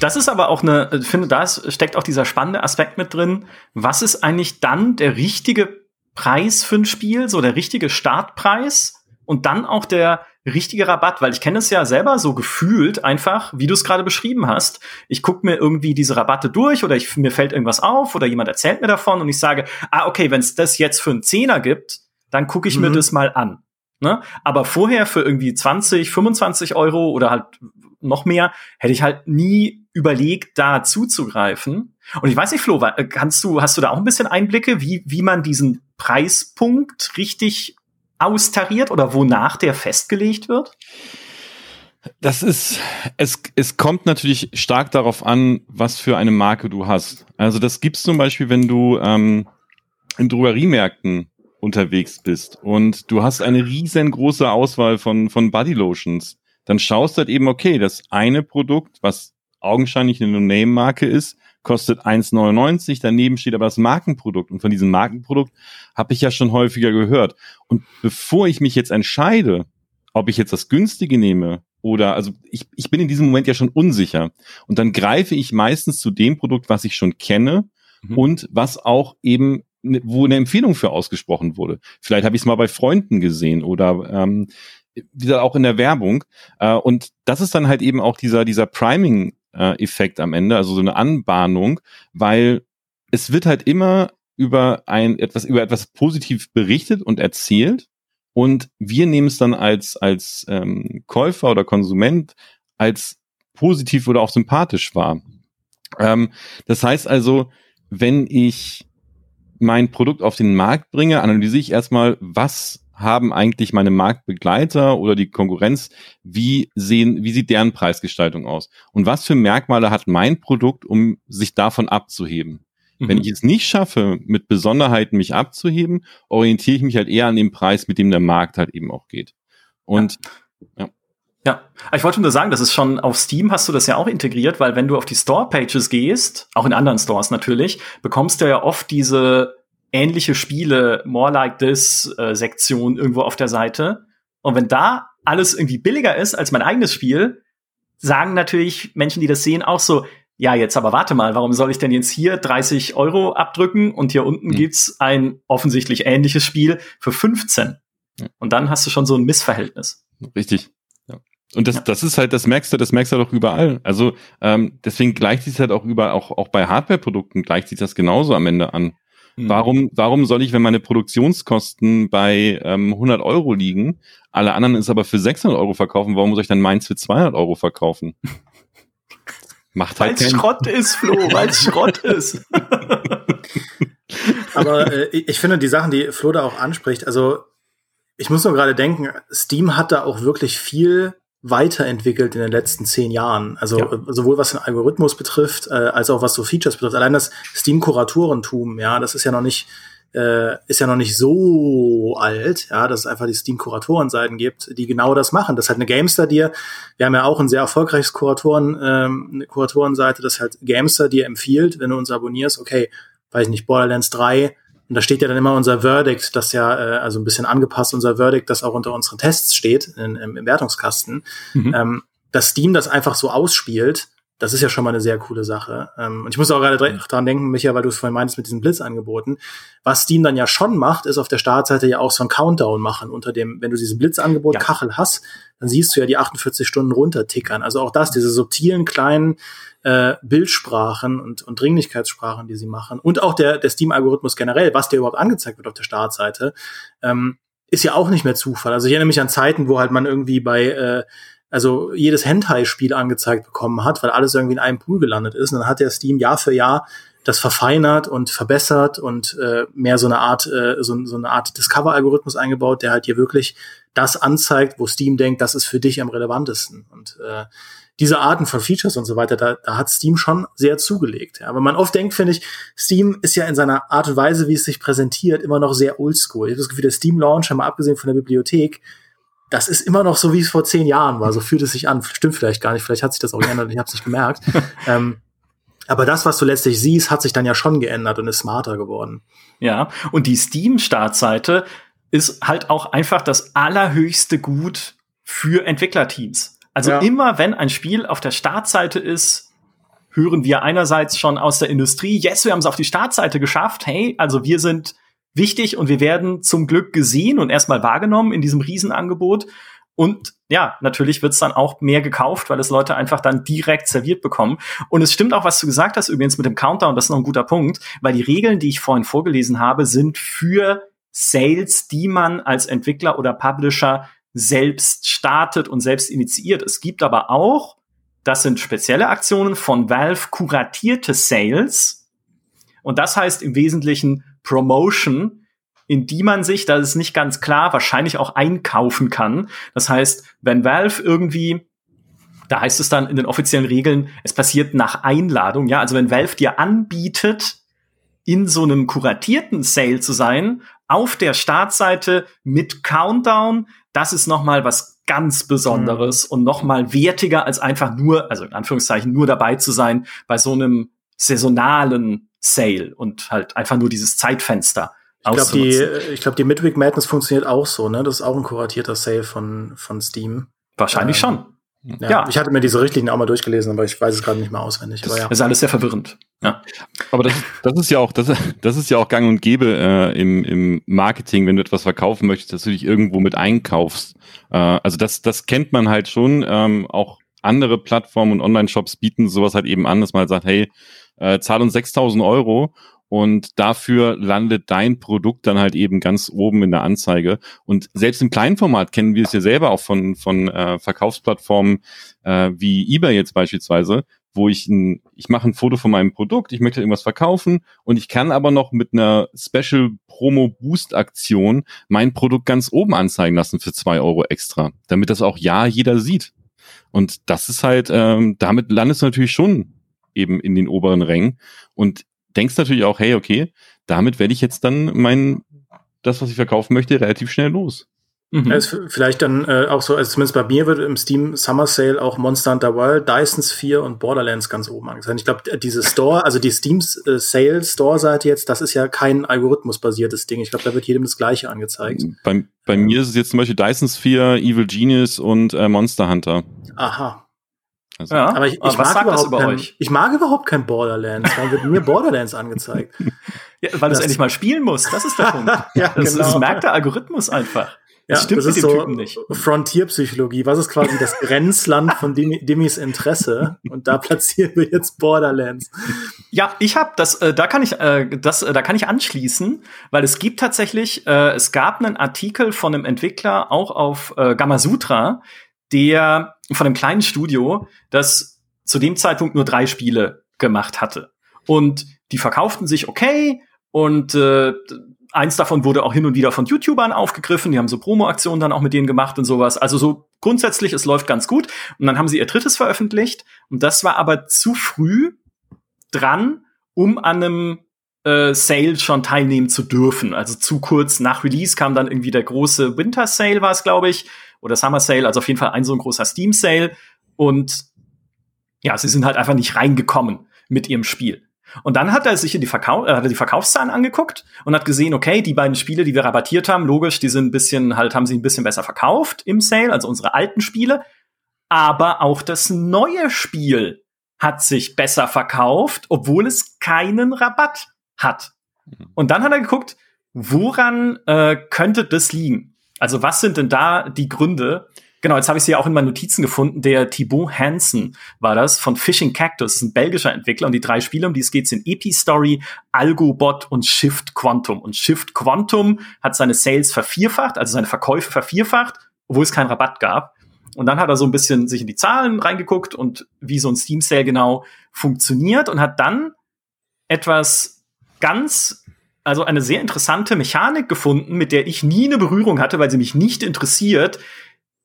Speaker 1: Das ist aber auch eine, ich finde, da steckt auch dieser spannende Aspekt mit drin. Was ist eigentlich dann der richtige Preis für ein Spiel, so der richtige Startpreis und dann auch der richtige Rabatt, weil ich kenne es ja selber so gefühlt einfach, wie du es gerade beschrieben hast. Ich gucke mir irgendwie diese Rabatte durch oder ich, mir fällt irgendwas auf oder jemand erzählt mir davon und ich sage, ah, okay, wenn es das jetzt für einen Zehner gibt, dann gucke ich mhm. mir das mal an. Ne? Aber vorher für irgendwie 20, 25 Euro oder halt noch mehr, hätte ich halt nie überlegt, da zuzugreifen. Und ich weiß nicht, Flo, kannst du, hast du da auch ein bisschen Einblicke, wie, wie man diesen Preispunkt richtig austariert oder wonach der festgelegt wird?
Speaker 3: Das ist, es, es kommt natürlich stark darauf an, was für eine Marke du hast. Also das gibt's zum Beispiel, wenn du ähm, in Drogeriemärkten unterwegs bist und du hast eine riesengroße Auswahl von, von Bodylotions, dann schaust du halt eben, okay, das eine Produkt, was augenscheinlich eine No-Name-Marke ist, kostet 1,99, daneben steht aber das Markenprodukt und von diesem Markenprodukt habe ich ja schon häufiger gehört. Und bevor ich mich jetzt entscheide, ob ich jetzt das günstige nehme oder, also ich, ich bin in diesem Moment ja schon unsicher und dann greife ich meistens zu dem Produkt, was ich schon kenne mhm. und was auch eben Ne, wo eine Empfehlung für ausgesprochen wurde. Vielleicht habe ich es mal bei Freunden gesehen oder ähm, wieder auch in der Werbung. Äh, und das ist dann halt eben auch dieser, dieser Priming-Effekt am Ende, also so eine Anbahnung, weil es wird halt immer über ein etwas, über etwas positiv berichtet und erzählt. Und wir nehmen es dann als, als ähm, Käufer oder Konsument als positiv oder auch sympathisch wahr. Ähm, das heißt also, wenn ich mein Produkt auf den Markt bringe, analysiere ich erstmal, was haben eigentlich meine Marktbegleiter oder die Konkurrenz, wie sehen, wie sieht deren Preisgestaltung aus? Und was für Merkmale hat mein Produkt, um sich davon abzuheben? Mhm. Wenn ich es nicht schaffe, mit Besonderheiten mich abzuheben, orientiere ich mich halt eher an dem Preis, mit dem der Markt halt eben auch geht. Und
Speaker 1: ja. ja. Ja, ich wollte nur sagen, das ist schon auf Steam hast du das ja auch integriert, weil wenn du auf die Store-Pages gehst, auch in anderen Stores natürlich, bekommst du ja oft diese ähnliche Spiele, More Like This äh, Sektion irgendwo auf der Seite. Und wenn da alles irgendwie billiger ist als mein eigenes Spiel, sagen natürlich Menschen, die das sehen, auch so, ja, jetzt aber warte mal, warum soll ich denn jetzt hier 30 Euro abdrücken und hier unten mhm. gibt's ein offensichtlich ähnliches Spiel für 15? Und dann hast du schon so ein Missverhältnis.
Speaker 3: Richtig. Und das, ja. das ist halt, das merkst du, das merkst du doch überall. Also ähm, deswegen gleicht sich halt auch überall, auch, auch bei Hardware-Produkten gleicht sich das genauso am Ende an. Mhm. Warum, warum soll ich, wenn meine Produktionskosten bei ähm, 100 Euro liegen, alle anderen ist aber für 600 Euro verkaufen, warum muss ich dann meins für 200 Euro verkaufen?
Speaker 1: Macht halt Weil Schrott ist, Flo, weil Schrott ist.
Speaker 2: aber äh, ich finde die Sachen, die Flo da auch anspricht, also ich muss nur gerade denken, Steam hat da auch wirklich viel weiterentwickelt in den letzten zehn Jahren. Also ja. sowohl was den Algorithmus betrifft, äh, als auch was so Features betrifft. Allein das Steam-Kuratorentum, ja, das ist ja noch nicht äh, ist ja noch nicht so alt, ja, dass es einfach die Steam-Kuratorenseiten gibt, die genau das machen. Das halt eine Gamester dir. Wir haben ja auch ein sehr erfolgreiches Kuratoren, ähm, eine Kuratorenseite, das halt Gamester dir empfiehlt, wenn du uns abonnierst, okay, weiß ich nicht, Borderlands 3 und da steht ja dann immer unser Verdict, das ja, äh, also ein bisschen angepasst, unser Verdict, das auch unter unseren Tests steht, in, im, im Wertungskasten, mhm. ähm, dass Steam das einfach so ausspielt, das ist ja schon mal eine sehr coole Sache. Ähm, und ich muss auch gerade dran denken, Micha, weil du es vorhin meintest mit diesen Blitzangeboten. Was Steam dann ja schon macht, ist auf der Startseite ja auch so ein Countdown machen unter dem, wenn du dieses Blitzangebot ja. Kachel hast, dann siehst du ja die 48 Stunden runtertickern. Also auch das, diese subtilen kleinen äh, Bildsprachen und, und Dringlichkeitssprachen, die sie machen. Und auch der, der Steam-Algorithmus generell, was dir überhaupt angezeigt wird auf der Startseite, ähm, ist ja auch nicht mehr Zufall. Also ich erinnere mich an Zeiten, wo halt man irgendwie bei äh, also jedes Hentai-Spiel angezeigt bekommen hat, weil alles irgendwie in einem Pool gelandet ist. Und dann hat der Steam Jahr für Jahr das verfeinert und verbessert und äh, mehr so eine Art äh, so, so eine Art Discover-Algorithmus eingebaut, der halt dir wirklich das anzeigt, wo Steam denkt, das ist für dich am relevantesten. Und äh, diese Arten von Features und so weiter, da, da hat Steam schon sehr zugelegt. Ja. Aber man oft denkt, finde ich, Steam ist ja in seiner Art und Weise, wie es sich präsentiert, immer noch sehr oldschool. Ich habe das Gefühl, der Steam Launch, mal abgesehen von der Bibliothek, das ist immer noch so, wie es vor zehn Jahren war. So fühlt es sich an. Stimmt vielleicht gar nicht. Vielleicht hat sich das auch geändert. Ich habe es nicht gemerkt. ähm, aber das, was du letztlich siehst, hat sich dann ja schon geändert und ist smarter geworden.
Speaker 1: Ja, und die Steam-Startseite ist halt auch einfach das allerhöchste Gut für Entwicklerteams. Also ja. immer, wenn ein Spiel auf der Startseite ist, hören wir einerseits schon aus der Industrie, yes, wir haben es auf die Startseite geschafft. Hey, also wir sind wichtig und wir werden zum Glück gesehen und erstmal wahrgenommen in diesem Riesenangebot. Und ja, natürlich wird's dann auch mehr gekauft, weil es Leute einfach dann direkt serviert bekommen. Und es stimmt auch, was du gesagt hast, übrigens mit dem Countdown, das ist noch ein guter Punkt, weil die Regeln, die ich vorhin vorgelesen habe, sind für Sales, die man als Entwickler oder Publisher selbst startet und selbst initiiert. Es gibt aber auch, das sind spezielle Aktionen von Valve, kuratierte Sales. Und das heißt im Wesentlichen Promotion, in die man sich, das ist nicht ganz klar, wahrscheinlich auch einkaufen kann. Das heißt, wenn Valve irgendwie da heißt es dann in den offiziellen Regeln, es passiert nach Einladung, ja, also wenn Valve dir anbietet, in so einem kuratierten Sale zu sein, auf der Startseite mit Countdown, das ist noch mal was ganz Besonderes mhm. und noch mal wertiger als einfach nur, also in Anführungszeichen nur dabei zu sein bei so einem saisonalen Sale und halt einfach nur dieses Zeitfenster.
Speaker 2: Ich glaube, die, ich glaub, die Midweek Madness funktioniert auch so, ne? Das ist auch ein kuratierter Sale von, von Steam.
Speaker 1: Wahrscheinlich ähm, schon.
Speaker 2: Ja, ja, ich hatte mir diese Richtlinien auch mal durchgelesen, aber ich weiß es gerade nicht mehr auswendig.
Speaker 1: Das,
Speaker 2: ja.
Speaker 1: ist alles sehr verwirrend. Ja.
Speaker 3: Aber das, das ist ja auch, das, das ist ja auch gang und gäbe äh, im, im Marketing, wenn du etwas verkaufen möchtest, dass du dich irgendwo mit einkaufst. Äh, also das, das kennt man halt schon. Ähm, auch andere Plattformen und Online-Shops bieten sowas halt eben an, dass man halt sagt, hey, äh, zahl uns 6000 Euro und dafür landet dein Produkt dann halt eben ganz oben in der Anzeige. Und selbst im kleinen Format kennen wir es ja selber auch von, von äh, Verkaufsplattformen äh, wie eBay jetzt beispielsweise, wo ich ein, ich mache ein Foto von meinem Produkt, ich möchte irgendwas verkaufen und ich kann aber noch mit einer Special Promo Boost Aktion mein Produkt ganz oben anzeigen lassen für zwei Euro extra, damit das auch ja jeder sieht. Und das ist halt, ähm, damit landest du natürlich schon eben in den oberen Rängen und denkst natürlich auch, hey, okay, damit werde ich jetzt dann mein, das, was ich verkaufen möchte, relativ schnell los.
Speaker 2: Mhm. Also vielleicht dann äh, auch so, also zumindest bei mir wird im Steam Summer Sale auch Monster Hunter World, Dyson Sphere und Borderlands ganz oben angezeigt. Ich glaube, diese Store, also die Steam äh, Sale Store Seite jetzt, das ist ja kein algorithmusbasiertes Ding. Ich glaube, da wird jedem das Gleiche angezeigt.
Speaker 3: Bei, bei mir ist es jetzt zum Beispiel Dyson Sphere, Evil Genius und äh, Monster Hunter.
Speaker 2: Aha. Also, ja, aber ich, ich mag überhaupt über kein, euch? ich mag überhaupt kein Borderlands. Warum wird mir Borderlands angezeigt?
Speaker 1: Ja, weil du es endlich mal spielen musst. Das ist der Punkt. ja, das, genau. das merkt der Algorithmus einfach.
Speaker 2: Das ja, stimmt das mit ist dem so Typen nicht. Frontierpsychologie. Was ist quasi das Grenzland von Dimmys Interesse? Und da platzieren wir jetzt Borderlands.
Speaker 1: Ja, ich habe das. Äh, da kann ich äh, das. Äh, da kann ich anschließen, weil es gibt tatsächlich. Äh, es gab einen Artikel von einem Entwickler auch auf äh, Gamasutra, der von einem kleinen Studio, das zu dem Zeitpunkt nur drei Spiele gemacht hatte. Und die verkauften sich okay und äh, eins davon wurde auch hin und wieder von YouTubern aufgegriffen. Die haben so Promo-Aktionen dann auch mit denen gemacht und sowas. Also so grundsätzlich, es läuft ganz gut. Und dann haben sie ihr drittes veröffentlicht. Und das war aber zu früh dran, um an einem äh, Sale schon teilnehmen zu dürfen. Also zu kurz nach Release kam dann irgendwie der große Winter Sale, war es, glaube ich oder Summer Sale, also auf jeden Fall ein so ein großer Steam Sale. Und ja, sie sind halt einfach nicht reingekommen mit ihrem Spiel. Und dann hat er sich in die, Verkau äh, hat er die Verkaufszahlen angeguckt und hat gesehen, okay, die beiden Spiele, die wir rabattiert haben, logisch, die sind ein bisschen, halt, haben sie ein bisschen besser verkauft im Sale, also unsere alten Spiele. Aber auch das neue Spiel hat sich besser verkauft, obwohl es keinen Rabatt hat. Mhm. Und dann hat er geguckt, woran äh, könnte das liegen? Also was sind denn da die Gründe? Genau, jetzt habe ich sie ja auch in meinen Notizen gefunden. Der Thibaut Hansen war das von Fishing Cactus. Ist ein belgischer Entwickler und die drei Spiele, um die es geht, sind Epistory, Algobot und Shift Quantum. Und Shift Quantum hat seine Sales vervierfacht, also seine Verkäufe vervierfacht, obwohl es keinen Rabatt gab. Und dann hat er so ein bisschen sich in die Zahlen reingeguckt und wie so ein Steam Sale genau funktioniert und hat dann etwas ganz also eine sehr interessante Mechanik gefunden, mit der ich nie eine Berührung hatte, weil sie mich nicht interessiert,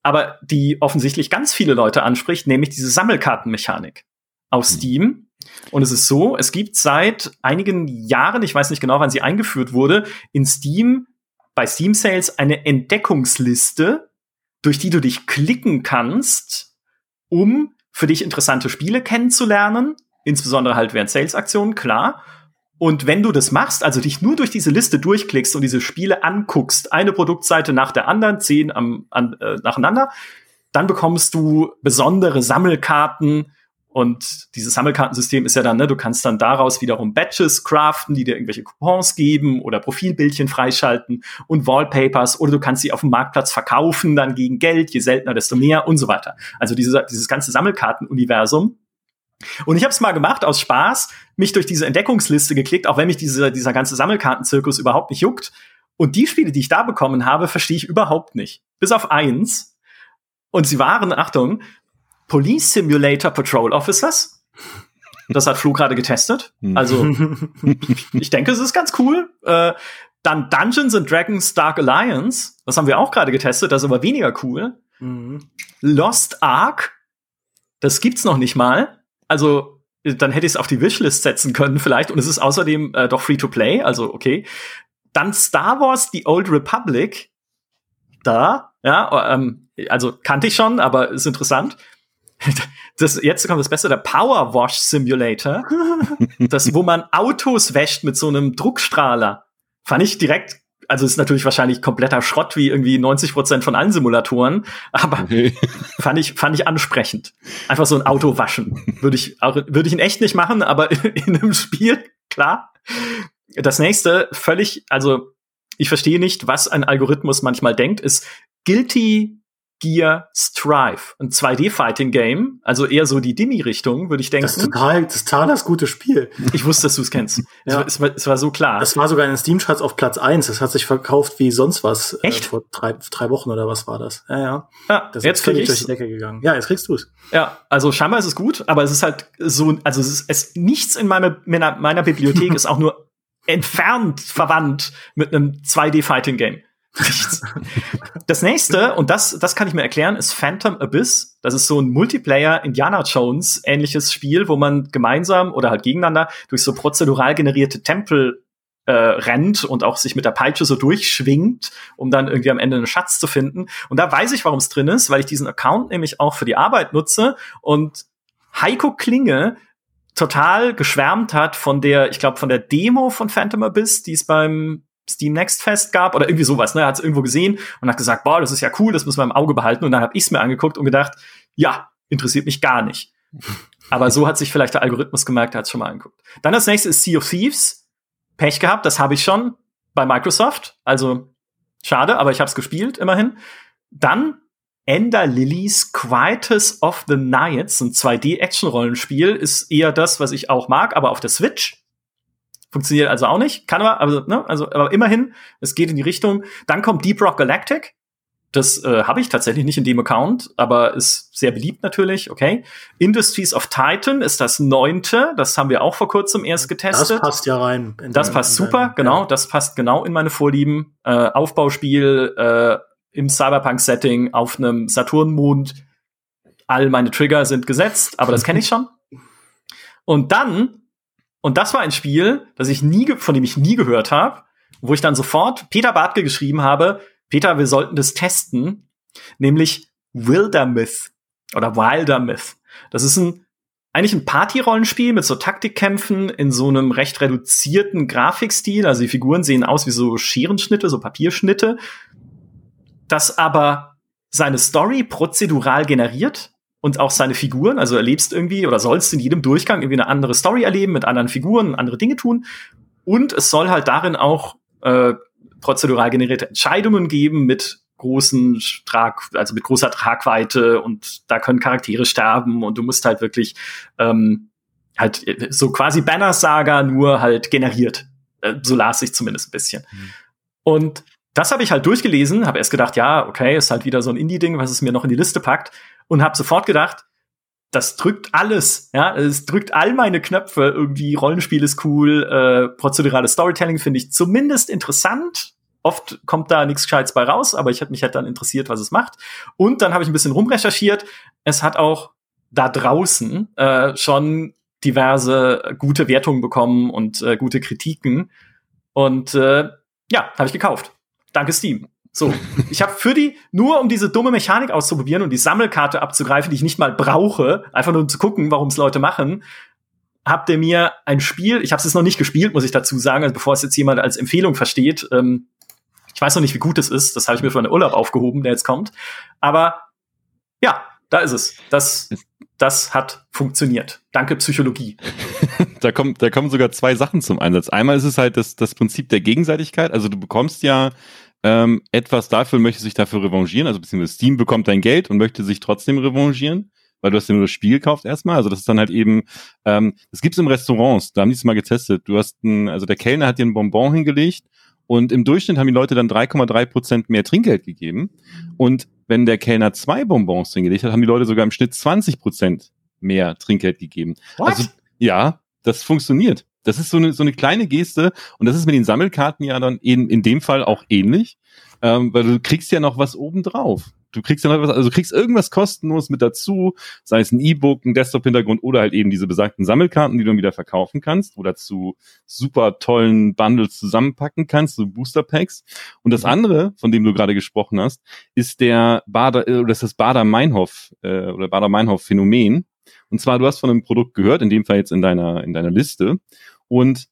Speaker 1: aber die offensichtlich ganz viele Leute anspricht, nämlich diese Sammelkartenmechanik aus mhm. Steam. Und es ist so, es gibt seit einigen Jahren, ich weiß nicht genau, wann sie eingeführt wurde, in Steam, bei Steam Sales eine Entdeckungsliste, durch die du dich klicken kannst, um für dich interessante Spiele kennenzulernen, insbesondere halt während Sales-Aktionen, klar. Und wenn du das machst, also dich nur durch diese Liste durchklickst und diese Spiele anguckst, eine Produktseite nach der anderen, zehn am, an, äh, nacheinander, dann bekommst du besondere Sammelkarten. Und dieses Sammelkartensystem ist ja dann, ne, du kannst dann daraus wiederum Batches craften, die dir irgendwelche Coupons geben oder Profilbildchen freischalten und Wallpapers oder du kannst sie auf dem Marktplatz verkaufen, dann gegen Geld, je seltener, desto mehr und so weiter. Also diese, dieses ganze Sammelkartenuniversum und ich habe es mal gemacht aus Spaß, mich durch diese Entdeckungsliste geklickt, auch wenn mich diese, dieser ganze Sammelkartenzirkus überhaupt nicht juckt. Und die Spiele, die ich da bekommen habe, verstehe ich überhaupt nicht. Bis auf eins. Und sie waren, Achtung, Police Simulator Patrol Officers. Das hat Flo gerade getestet. Hm. Also, ich denke, es ist ganz cool. Äh, dann Dungeons and Dragons Dark Alliance. Das haben wir auch gerade getestet. Das ist aber weniger cool. Mhm. Lost Ark. Das gibt's noch nicht mal also dann hätte ich es auf die Wishlist setzen können vielleicht. Und es ist außerdem äh, doch free to play, also okay. Dann Star Wars The Old Republic. Da, ja, ähm, also kannte ich schon, aber ist interessant. Das, jetzt kommt das Beste, der Power Wash Simulator. das, wo man Autos wäscht mit so einem Druckstrahler. Fand ich direkt also ist natürlich wahrscheinlich kompletter Schrott wie irgendwie 90 Prozent von allen Simulatoren, aber okay. fand ich fand ich ansprechend. Einfach so ein Auto waschen würde ich auch würde ich in echt nicht machen, aber in einem Spiel klar. Das nächste völlig, also ich verstehe nicht, was ein Algorithmus manchmal denkt, ist Guilty Gear Strive, ein 2D-Fighting-Game, also eher so die Dimi-Richtung, würde ich denken.
Speaker 2: Das ist total, das ist total das gute Spiel.
Speaker 1: Ich wusste, dass du es kennst. ja. es, war, es war so klar.
Speaker 2: Das war sogar in den Steam-Charts auf Platz eins. Das hat sich verkauft wie sonst was.
Speaker 1: Äh, Echt?
Speaker 2: Äh, vor drei, drei Wochen oder was war das? Ja, ja.
Speaker 1: ja
Speaker 2: das jetzt ist völlig durch die Decke gegangen. Ja, jetzt kriegst du es.
Speaker 1: Ja, also scheinbar ist es gut, aber es ist halt so, also es ist es, nichts in meiner, meiner, meiner Bibliothek ist auch nur entfernt verwandt mit einem 2D-Fighting-Game. Das nächste, und das, das kann ich mir erklären, ist Phantom Abyss. Das ist so ein Multiplayer Indiana Jones ähnliches Spiel, wo man gemeinsam oder halt gegeneinander durch so prozedural generierte Tempel äh, rennt und auch sich mit der Peitsche so durchschwingt, um dann irgendwie am Ende einen Schatz zu finden. Und da weiß ich, warum es drin ist, weil ich diesen Account nämlich auch für die Arbeit nutze und Heiko Klinge total geschwärmt hat von der, ich glaube, von der Demo von Phantom Abyss, die es beim Steam Next Fest gab oder irgendwie sowas. Ne? Er hat es irgendwo gesehen und hat gesagt, boah, das ist ja cool, das müssen wir im Auge behalten. Und dann habe ich es mir angeguckt und gedacht, ja, interessiert mich gar nicht. Aber so hat sich vielleicht der Algorithmus gemerkt, er hat es schon mal angeguckt. Dann das nächste ist Sea of Thieves. Pech gehabt, das habe ich schon bei Microsoft. Also schade, aber ich habe es gespielt, immerhin. Dann Ender Lilies Quietus of the Nights, ein 2D-Action-Rollenspiel, ist eher das, was ich auch mag, aber auf der Switch. Funktioniert also auch nicht. Kann aber, also, ne, also, aber immerhin, es geht in die Richtung. Dann kommt Deep Rock Galactic. Das äh, habe ich tatsächlich nicht in dem Account, aber ist sehr beliebt natürlich. Okay. Industries of Titan ist das neunte. Das haben wir auch vor kurzem erst getestet.
Speaker 2: Das passt ja rein.
Speaker 1: Das den, passt super, den, genau. Ja. Das passt genau in meine Vorlieben. Äh, Aufbauspiel äh, im Cyberpunk-Setting auf einem Saturnmond. All meine Trigger sind gesetzt, aber das kenne ich schon. Und dann und das war ein Spiel, das ich nie, von dem ich nie gehört habe, wo ich dann sofort Peter Bartke geschrieben habe, Peter, wir sollten das testen, nämlich Wildermyth oder Wildermyth. Das ist ein eigentlich ein Party-Rollenspiel mit so Taktikkämpfen in so einem recht reduzierten Grafikstil. Also die Figuren sehen aus wie so Scherenschnitte, so Papierschnitte, das aber seine Story prozedural generiert und auch seine Figuren. Also erlebst irgendwie oder sollst in jedem Durchgang irgendwie eine andere Story erleben, mit anderen Figuren, andere Dinge tun. Und es soll halt darin auch äh, prozedural generierte Entscheidungen geben mit großen Trag, also mit großer Tragweite und da können Charaktere sterben und du musst halt wirklich ähm, halt so quasi Banner Saga nur halt generiert. Äh, so las ich zumindest ein bisschen. Mhm. Und das habe ich halt durchgelesen, habe erst gedacht, ja, okay, ist halt wieder so ein Indie-Ding, was es mir noch in die Liste packt und habe sofort gedacht, das drückt alles, ja, es drückt all meine Knöpfe. Irgendwie Rollenspiel ist cool, äh, prozedurales Storytelling finde ich zumindest interessant. Oft kommt da nichts Gescheites bei raus, aber ich habe mich halt dann interessiert, was es macht. Und dann habe ich ein bisschen rumrecherchiert. Es hat auch da draußen äh, schon diverse gute Wertungen bekommen und äh, gute Kritiken. Und äh, ja, habe ich gekauft. Danke Steam. So, ich habe für die, nur um diese dumme Mechanik auszuprobieren und die Sammelkarte abzugreifen, die ich nicht mal brauche, einfach nur um zu gucken, warum es Leute machen, habt ihr mir ein Spiel, ich habe es noch nicht gespielt, muss ich dazu sagen, also bevor es jetzt jemand als Empfehlung versteht, ähm, ich weiß noch nicht, wie gut es ist, das habe ich mir für einen Urlaub aufgehoben, der jetzt kommt, aber ja, da ist es. Das, das hat funktioniert. Danke Psychologie.
Speaker 3: da, kommen, da kommen sogar zwei Sachen zum Einsatz. Einmal ist es halt das, das Prinzip der Gegenseitigkeit. Also du bekommst ja ähm, etwas dafür, möchte sich dafür revanchieren, also beziehungsweise Steam bekommt dein Geld und möchte sich trotzdem revanchieren, weil du hast ja nur das Spiel gekauft erstmal. Also das ist dann halt eben, ähm, das gibt's im Restaurants, da haben die es mal getestet. Du hast ein, also der Kellner hat dir ein Bonbon hingelegt und im Durchschnitt haben die Leute dann 3,3 Prozent mehr Trinkgeld gegeben. Und wenn der Kellner zwei Bonbons hingelegt hat, haben die Leute sogar im Schnitt 20 Prozent mehr Trinkgeld gegeben. What? Also ja, das funktioniert. Das ist so eine, so eine kleine Geste und das ist mit den Sammelkarten ja dann in, in dem Fall auch ähnlich, ähm, weil du kriegst ja noch was obendrauf. Du kriegst ja noch was, also du kriegst irgendwas kostenlos mit dazu, sei es ein E-Book, ein Desktop-Hintergrund oder halt eben diese besagten Sammelkarten, die du dann wieder verkaufen kannst oder zu super tollen Bundles zusammenpacken kannst, so Booster-Packs. Und das andere, von dem du gerade gesprochen hast, ist der Bader, äh, oder ist das Bader-Meinhof äh, oder Bader-Meinhof-Phänomen. Und zwar, du hast von einem Produkt gehört, in dem Fall jetzt in deiner, in deiner Liste. Und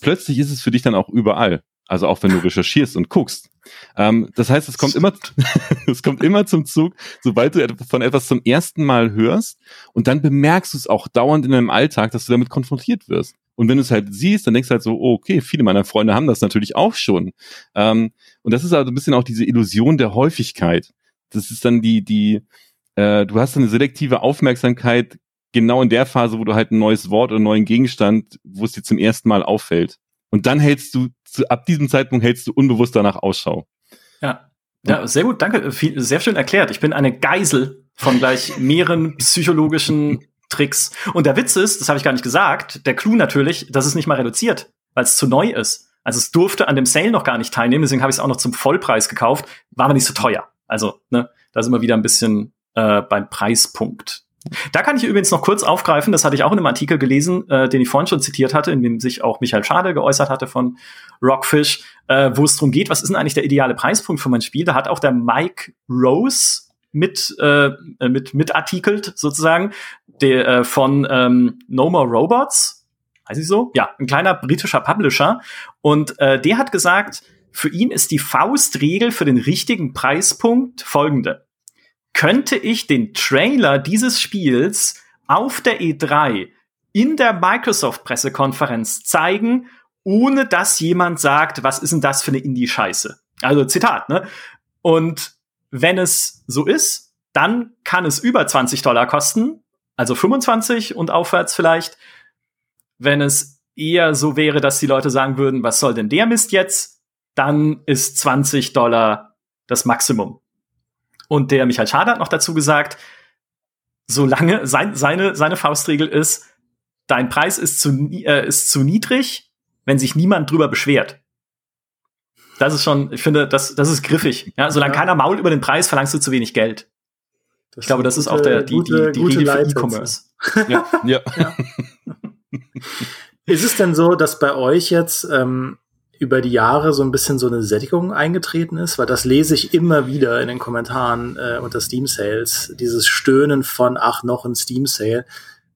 Speaker 3: plötzlich ist es für dich dann auch überall. Also auch wenn du recherchierst und guckst. Ähm, das heißt, es kommt immer, es kommt immer zum Zug, sobald du von etwas zum ersten Mal hörst und dann bemerkst du es auch dauernd in deinem Alltag, dass du damit konfrontiert wirst. Und wenn du es halt siehst, dann denkst du halt so, oh, okay, viele meiner Freunde haben das natürlich auch schon. Ähm, und das ist also ein bisschen auch diese Illusion der Häufigkeit. Das ist dann die, die, äh, du hast eine selektive Aufmerksamkeit genau in der Phase, wo du halt ein neues Wort oder einen neuen Gegenstand, wo es dir zum ersten Mal auffällt. Und dann hältst du, zu, ab diesem Zeitpunkt hältst du unbewusst danach Ausschau.
Speaker 1: Ja. Ja, sehr gut, danke. Viel, sehr schön erklärt. Ich bin eine Geisel von gleich mehreren psychologischen Tricks. Und der Witz ist, das habe ich gar nicht gesagt, der Clou natürlich, dass es nicht mal reduziert, weil es zu neu ist. Also es durfte an dem Sale noch gar nicht teilnehmen, deswegen habe ich es auch noch zum Vollpreis gekauft, war aber nicht so teuer. Also, ne, da sind wir wieder ein bisschen äh, beim Preispunkt. Da kann ich übrigens noch kurz aufgreifen, das hatte ich auch in einem Artikel gelesen, äh, den ich vorhin schon zitiert hatte, in dem sich auch Michael Schade geäußert hatte von Rockfish, äh, wo es darum geht, was ist denn eigentlich der ideale Preispunkt für mein Spiel? Da hat auch der Mike Rose mit, äh, mit, mit artikelt sozusagen, der äh, von ähm, No More Robots, heißt ich so? Ja, ein kleiner britischer Publisher. Und äh, der hat gesagt, für ihn ist die Faustregel für den richtigen Preispunkt folgende könnte ich den Trailer dieses Spiels auf der E3 in der Microsoft-Pressekonferenz zeigen, ohne dass jemand sagt, was ist denn das für eine Indie-Scheiße? Also Zitat, ne? Und wenn es so ist, dann kann es über 20 Dollar kosten, also 25 und aufwärts vielleicht. Wenn es eher so wäre, dass die Leute sagen würden, was soll denn der Mist jetzt, dann ist 20 Dollar das Maximum. Und der Michael Schade hat noch dazu gesagt, solange sein, seine, seine Faustregel ist, dein Preis ist zu, äh, ist zu niedrig, wenn sich niemand drüber beschwert. Das ist schon, ich finde, das, das ist griffig. Ja, solange ja. keiner mault über den Preis, verlangst du zu wenig Geld. Das ich glaube, das gute, ist auch der, die, gute, die, die Regel für E-Commerce.
Speaker 2: Ja. ja. ja. Ist es denn so, dass bei euch jetzt ähm, über die Jahre so ein bisschen so eine Sättigung eingetreten ist, weil das lese ich immer wieder in den Kommentaren äh, unter Steam Sales, dieses Stöhnen von ach noch ein Steam Sale.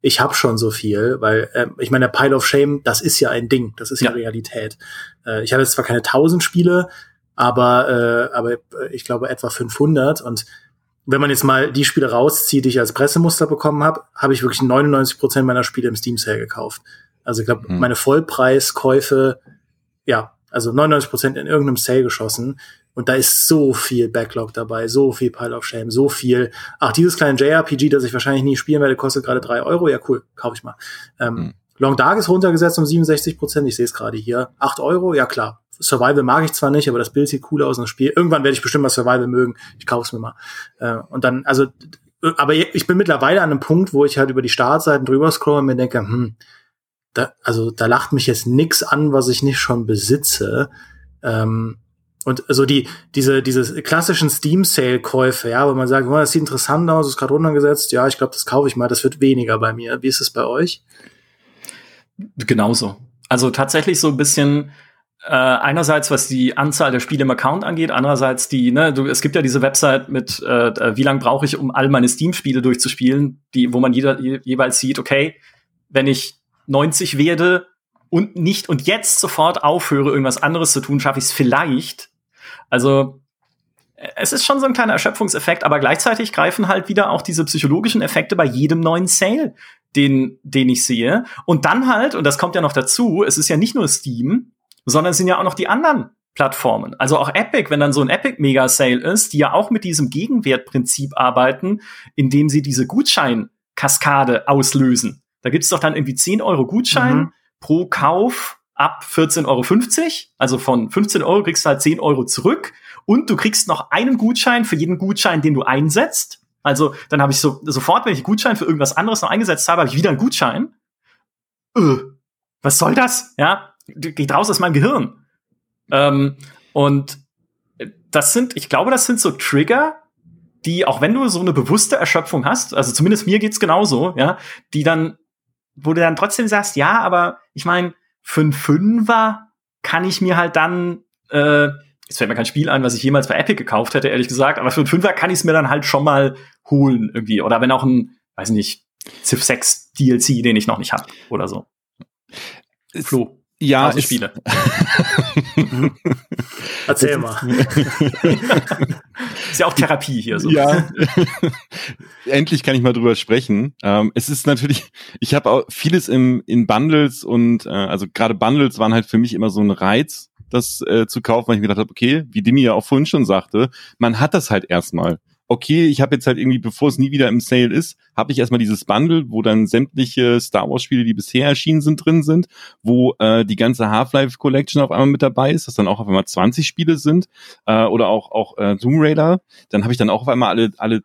Speaker 2: Ich habe schon so viel, weil äh, ich meine, der Pile of Shame, das ist ja ein Ding, das ist ja, ja Realität. Äh, ich habe jetzt zwar keine 1000 Spiele, aber äh, aber ich glaube etwa 500 und wenn man jetzt mal die Spiele rauszieht, die ich als Pressemuster bekommen habe, habe ich wirklich 99 Prozent meiner Spiele im Steam Sale gekauft. Also ich glaube, mhm. meine Vollpreiskäufe, ja, also 99 Prozent in irgendeinem Sale geschossen. Und da ist so viel Backlog dabei, so viel Pile of Shame, so viel. Ach, dieses kleine JRPG, das ich wahrscheinlich nie spielen werde, kostet gerade drei Euro. Ja, cool, kaufe ich mal. Ähm, mhm. Long Dark ist runtergesetzt um 67 Prozent. Ich sehe es gerade hier. Acht Euro, ja klar. Survival mag ich zwar nicht, aber das Bild sieht cool aus und das Spiel. Irgendwann werde ich bestimmt mal Survival mögen. Ich kaufe es mir mal. Äh, und dann, also, aber ich bin mittlerweile an einem Punkt, wo ich halt über die Startseiten drüber scroll und mir denke, hm, da, also da lacht mich jetzt nix an, was ich nicht schon besitze. Ähm, und so die, diese, diese klassischen Steam-Sale-Käufe, ja, wo man sagt, oh, das sieht interessant aus, ist gerade runtergesetzt, ja, ich glaube, das kaufe ich mal, das wird weniger bei mir. Wie ist es bei euch?
Speaker 1: Genauso. Also tatsächlich so ein bisschen äh, einerseits, was die Anzahl der Spiele im Account angeht, andererseits die, ne, du, es gibt ja diese Website mit, äh, wie lange brauche ich, um all meine Steam-Spiele durchzuspielen, die, wo man jeder, je, jeweils sieht, okay, wenn ich 90 werde und nicht und jetzt sofort aufhöre, irgendwas anderes zu tun, schaffe ich es vielleicht. Also es ist schon so ein kleiner Erschöpfungseffekt, aber gleichzeitig greifen halt wieder auch diese psychologischen Effekte bei jedem neuen Sale, den, den ich sehe. Und dann halt, und das kommt ja noch dazu, es ist ja nicht nur Steam, sondern es sind ja auch noch die anderen Plattformen. Also auch Epic, wenn dann so ein Epic Mega Sale ist, die ja auch mit diesem Gegenwertprinzip arbeiten, indem sie diese Gutscheinkaskade auslösen. Da gibt's doch dann irgendwie 10 Euro Gutschein mhm. pro Kauf ab 14,50 Euro. Also von 15 Euro kriegst du halt 10 Euro zurück. Und du kriegst noch einen Gutschein für jeden Gutschein, den du einsetzt. Also dann habe ich so sofort, wenn ich einen Gutschein für irgendwas anderes noch eingesetzt habe, habe ich wieder einen Gutschein. Öh, was soll das? Ja, geht raus aus meinem Gehirn. Ähm, und das sind, ich glaube, das sind so Trigger, die, auch wenn du so eine bewusste Erschöpfung hast, also zumindest mir geht's genauso, ja, die dann wo du dann trotzdem sagst, ja, aber ich meine, für einen Fünfer kann ich mir halt dann, äh, jetzt fällt mir kein Spiel ein, was ich jemals bei Epic gekauft hätte, ehrlich gesagt, aber für einen Fünfer kann ich es mir dann halt schon mal holen irgendwie. Oder wenn auch ein, weiß nicht, Civ 6 DLC, den ich noch nicht habe oder so.
Speaker 3: Flo. Ja,
Speaker 1: ich Spiele.
Speaker 2: Erzähl mal.
Speaker 1: ist ja auch Therapie hier so.
Speaker 3: Ja. Endlich kann ich mal drüber sprechen. Ähm, es ist natürlich, ich habe auch vieles im, in Bundles und äh, also gerade Bundles waren halt für mich immer so ein Reiz, das äh, zu kaufen, weil ich mir gedacht habe, okay, wie Dimi ja auch vorhin schon sagte, man hat das halt erstmal okay, ich habe jetzt halt irgendwie, bevor es nie wieder im Sale ist, habe ich erstmal dieses Bundle, wo dann sämtliche Star Wars Spiele, die bisher erschienen sind, drin sind, wo äh, die ganze Half-Life Collection auf einmal mit dabei ist, dass dann auch auf einmal 20 Spiele sind äh, oder auch auch äh, Tomb Raider. Dann habe ich dann auch auf einmal alle alle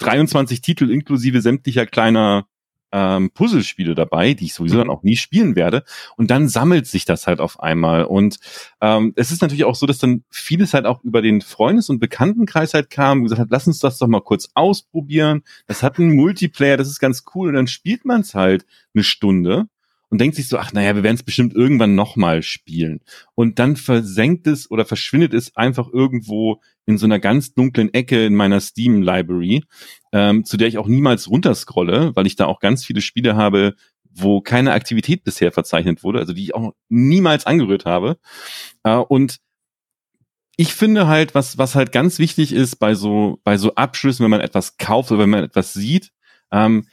Speaker 3: 23 Titel inklusive sämtlicher kleiner ähm, Puzzlespiele dabei, die ich sowieso dann auch nie spielen werde. Und dann sammelt sich das halt auf einmal. Und ähm, es ist natürlich auch so, dass dann vieles halt auch über den Freundes- und Bekanntenkreis halt kam und gesagt hat, lass uns das doch mal kurz ausprobieren. Das hat einen Multiplayer, das ist ganz cool. Und dann spielt man es halt eine Stunde und denkt sich so, ach naja, wir werden es bestimmt irgendwann nochmal spielen. Und dann versenkt es oder verschwindet es einfach irgendwo in so einer ganz dunklen Ecke in meiner Steam-Library, ähm, zu der ich auch niemals runterscrolle, weil ich da auch ganz viele Spiele habe, wo keine Aktivität bisher verzeichnet wurde, also die ich auch niemals angerührt habe. Äh, und ich finde halt, was, was halt ganz wichtig ist bei so, bei so Abschlüssen, wenn man etwas kauft oder wenn man etwas sieht, ähm,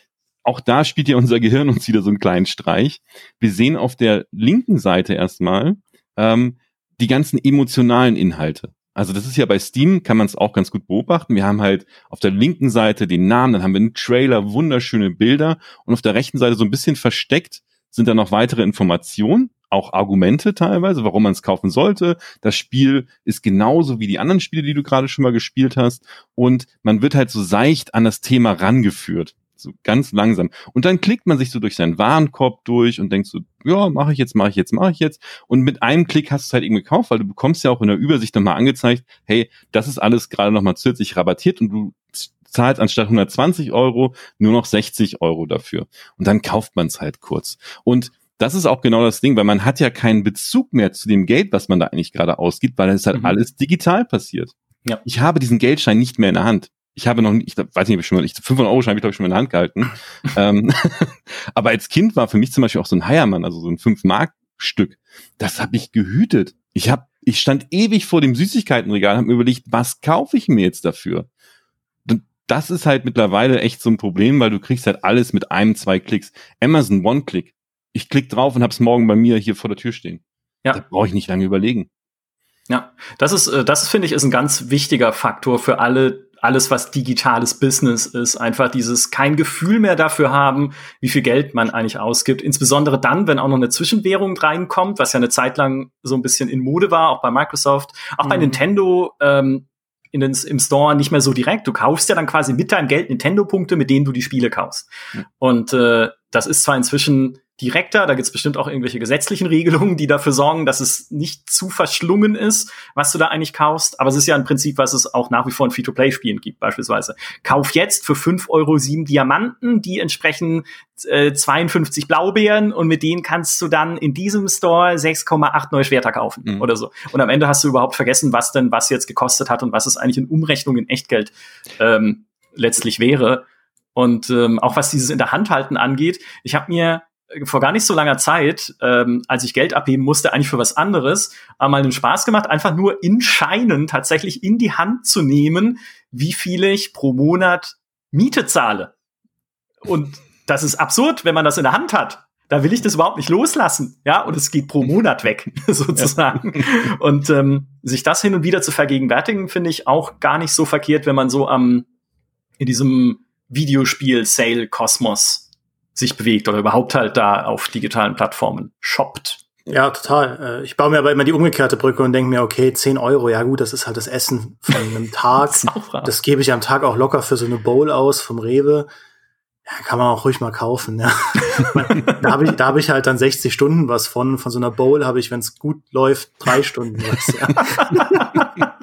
Speaker 3: auch da spielt ja unser Gehirn uns wieder so einen kleinen Streich. Wir sehen auf der linken Seite erstmal ähm, die ganzen emotionalen Inhalte. Also das ist ja bei Steam, kann man es auch ganz gut beobachten. Wir haben halt auf der linken Seite den Namen, dann haben wir einen Trailer, wunderschöne Bilder und auf der rechten Seite so ein bisschen versteckt sind dann noch weitere Informationen, auch Argumente teilweise, warum man es kaufen sollte. Das Spiel ist genauso wie die anderen Spiele, die du gerade schon mal gespielt hast und man wird halt so seicht an das Thema rangeführt so ganz langsam. Und dann klickt man sich so durch seinen Warenkorb durch und denkt so, ja, mache ich jetzt, mache ich jetzt, mache ich jetzt. Und mit einem Klick hast du es halt irgendwie gekauft, weil du bekommst ja auch in der Übersicht nochmal angezeigt, hey, das ist alles gerade nochmal zusätzlich rabattiert und du zahlst anstatt 120 Euro nur noch 60 Euro dafür. Und dann kauft man es halt kurz. Und das ist auch genau das Ding, weil man hat ja keinen Bezug mehr zu dem Geld, was man da eigentlich gerade ausgibt, weil es halt mhm. alles digital passiert. Ja. Ich habe diesen Geldschein nicht mehr in der Hand ich habe noch, ich weiß nicht, ob ich schon mal, ich, 500 Euro habe ich glaube ich schon mal in der Hand gehalten. ähm, aber als Kind war für mich zum Beispiel auch so ein Heiermann, also so ein 5-Mark-Stück. Das habe ich gehütet. Ich habe, ich stand ewig vor dem Süßigkeitenregal, habe mir überlegt, was kaufe ich mir jetzt dafür? das ist halt mittlerweile echt so ein Problem, weil du kriegst halt alles mit einem, zwei Klicks. Amazon One-Click. Ich klick drauf und hab's morgen bei mir hier vor der Tür stehen. Ja. Da brauche ich nicht lange überlegen.
Speaker 1: Ja, das ist, äh, das finde ich, ist ein ganz wichtiger Faktor für alle, alles, was digitales Business ist. Einfach dieses kein Gefühl mehr dafür haben, wie viel Geld man eigentlich ausgibt. Insbesondere dann, wenn auch noch eine Zwischenwährung reinkommt, was ja eine Zeit lang so ein bisschen in Mode war, auch bei Microsoft, auch mhm. bei Nintendo. Ähm, in den, im Store nicht mehr so direkt. Du kaufst ja dann quasi mit deinem Geld Nintendo-Punkte, mit denen du die Spiele kaufst. Mhm. Und äh, das ist zwar inzwischen direkter. Da gibt es bestimmt auch irgendwelche gesetzlichen Regelungen, die dafür sorgen, dass es nicht zu verschlungen ist, was du da eigentlich kaufst. Aber es ist ja ein Prinzip, was es auch nach wie vor in Free-to-Play-Spielen gibt, beispielsweise. Kauf jetzt für fünf Euro sieben Diamanten, die entsprechen äh, 52 Blaubeeren und mit denen kannst du dann in diesem Store 6,8 neue Schwerter kaufen mhm. oder so. Und am Ende hast du überhaupt vergessen, was denn was jetzt gekostet hat und was es eigentlich in Umrechnung in Echtgeld ähm, letztlich wäre. Und ähm, auch was dieses in der Hand halten angeht, ich habe mir vor gar nicht so langer Zeit, ähm, als ich Geld abheben musste, eigentlich für was anderes, aber mal einen Spaß gemacht, einfach nur in Scheinen tatsächlich in die Hand zu nehmen, wie viel ich pro Monat Miete zahle. Und das ist absurd, wenn man das in der Hand hat. Da will ich das überhaupt nicht loslassen, ja, und es geht pro Monat weg, sozusagen. Ja. Und ähm, sich das hin und wieder zu vergegenwärtigen, finde ich auch gar nicht so verkehrt, wenn man so am in diesem Videospiel-Sale-Kosmos sich bewegt oder überhaupt halt da auf digitalen Plattformen shoppt.
Speaker 2: Ja, total. Äh, ich baue mir aber immer die umgekehrte Brücke und denke mir, okay, 10 Euro, ja gut, das ist halt das Essen von einem Tag. das, das gebe ich am Tag auch locker für so eine Bowl aus vom Rewe. Ja, kann man auch ruhig mal kaufen. Ja. da habe ich, da hab ich halt dann 60 Stunden was von. Von so einer Bowl habe ich, wenn es gut läuft, drei Stunden was. Ja.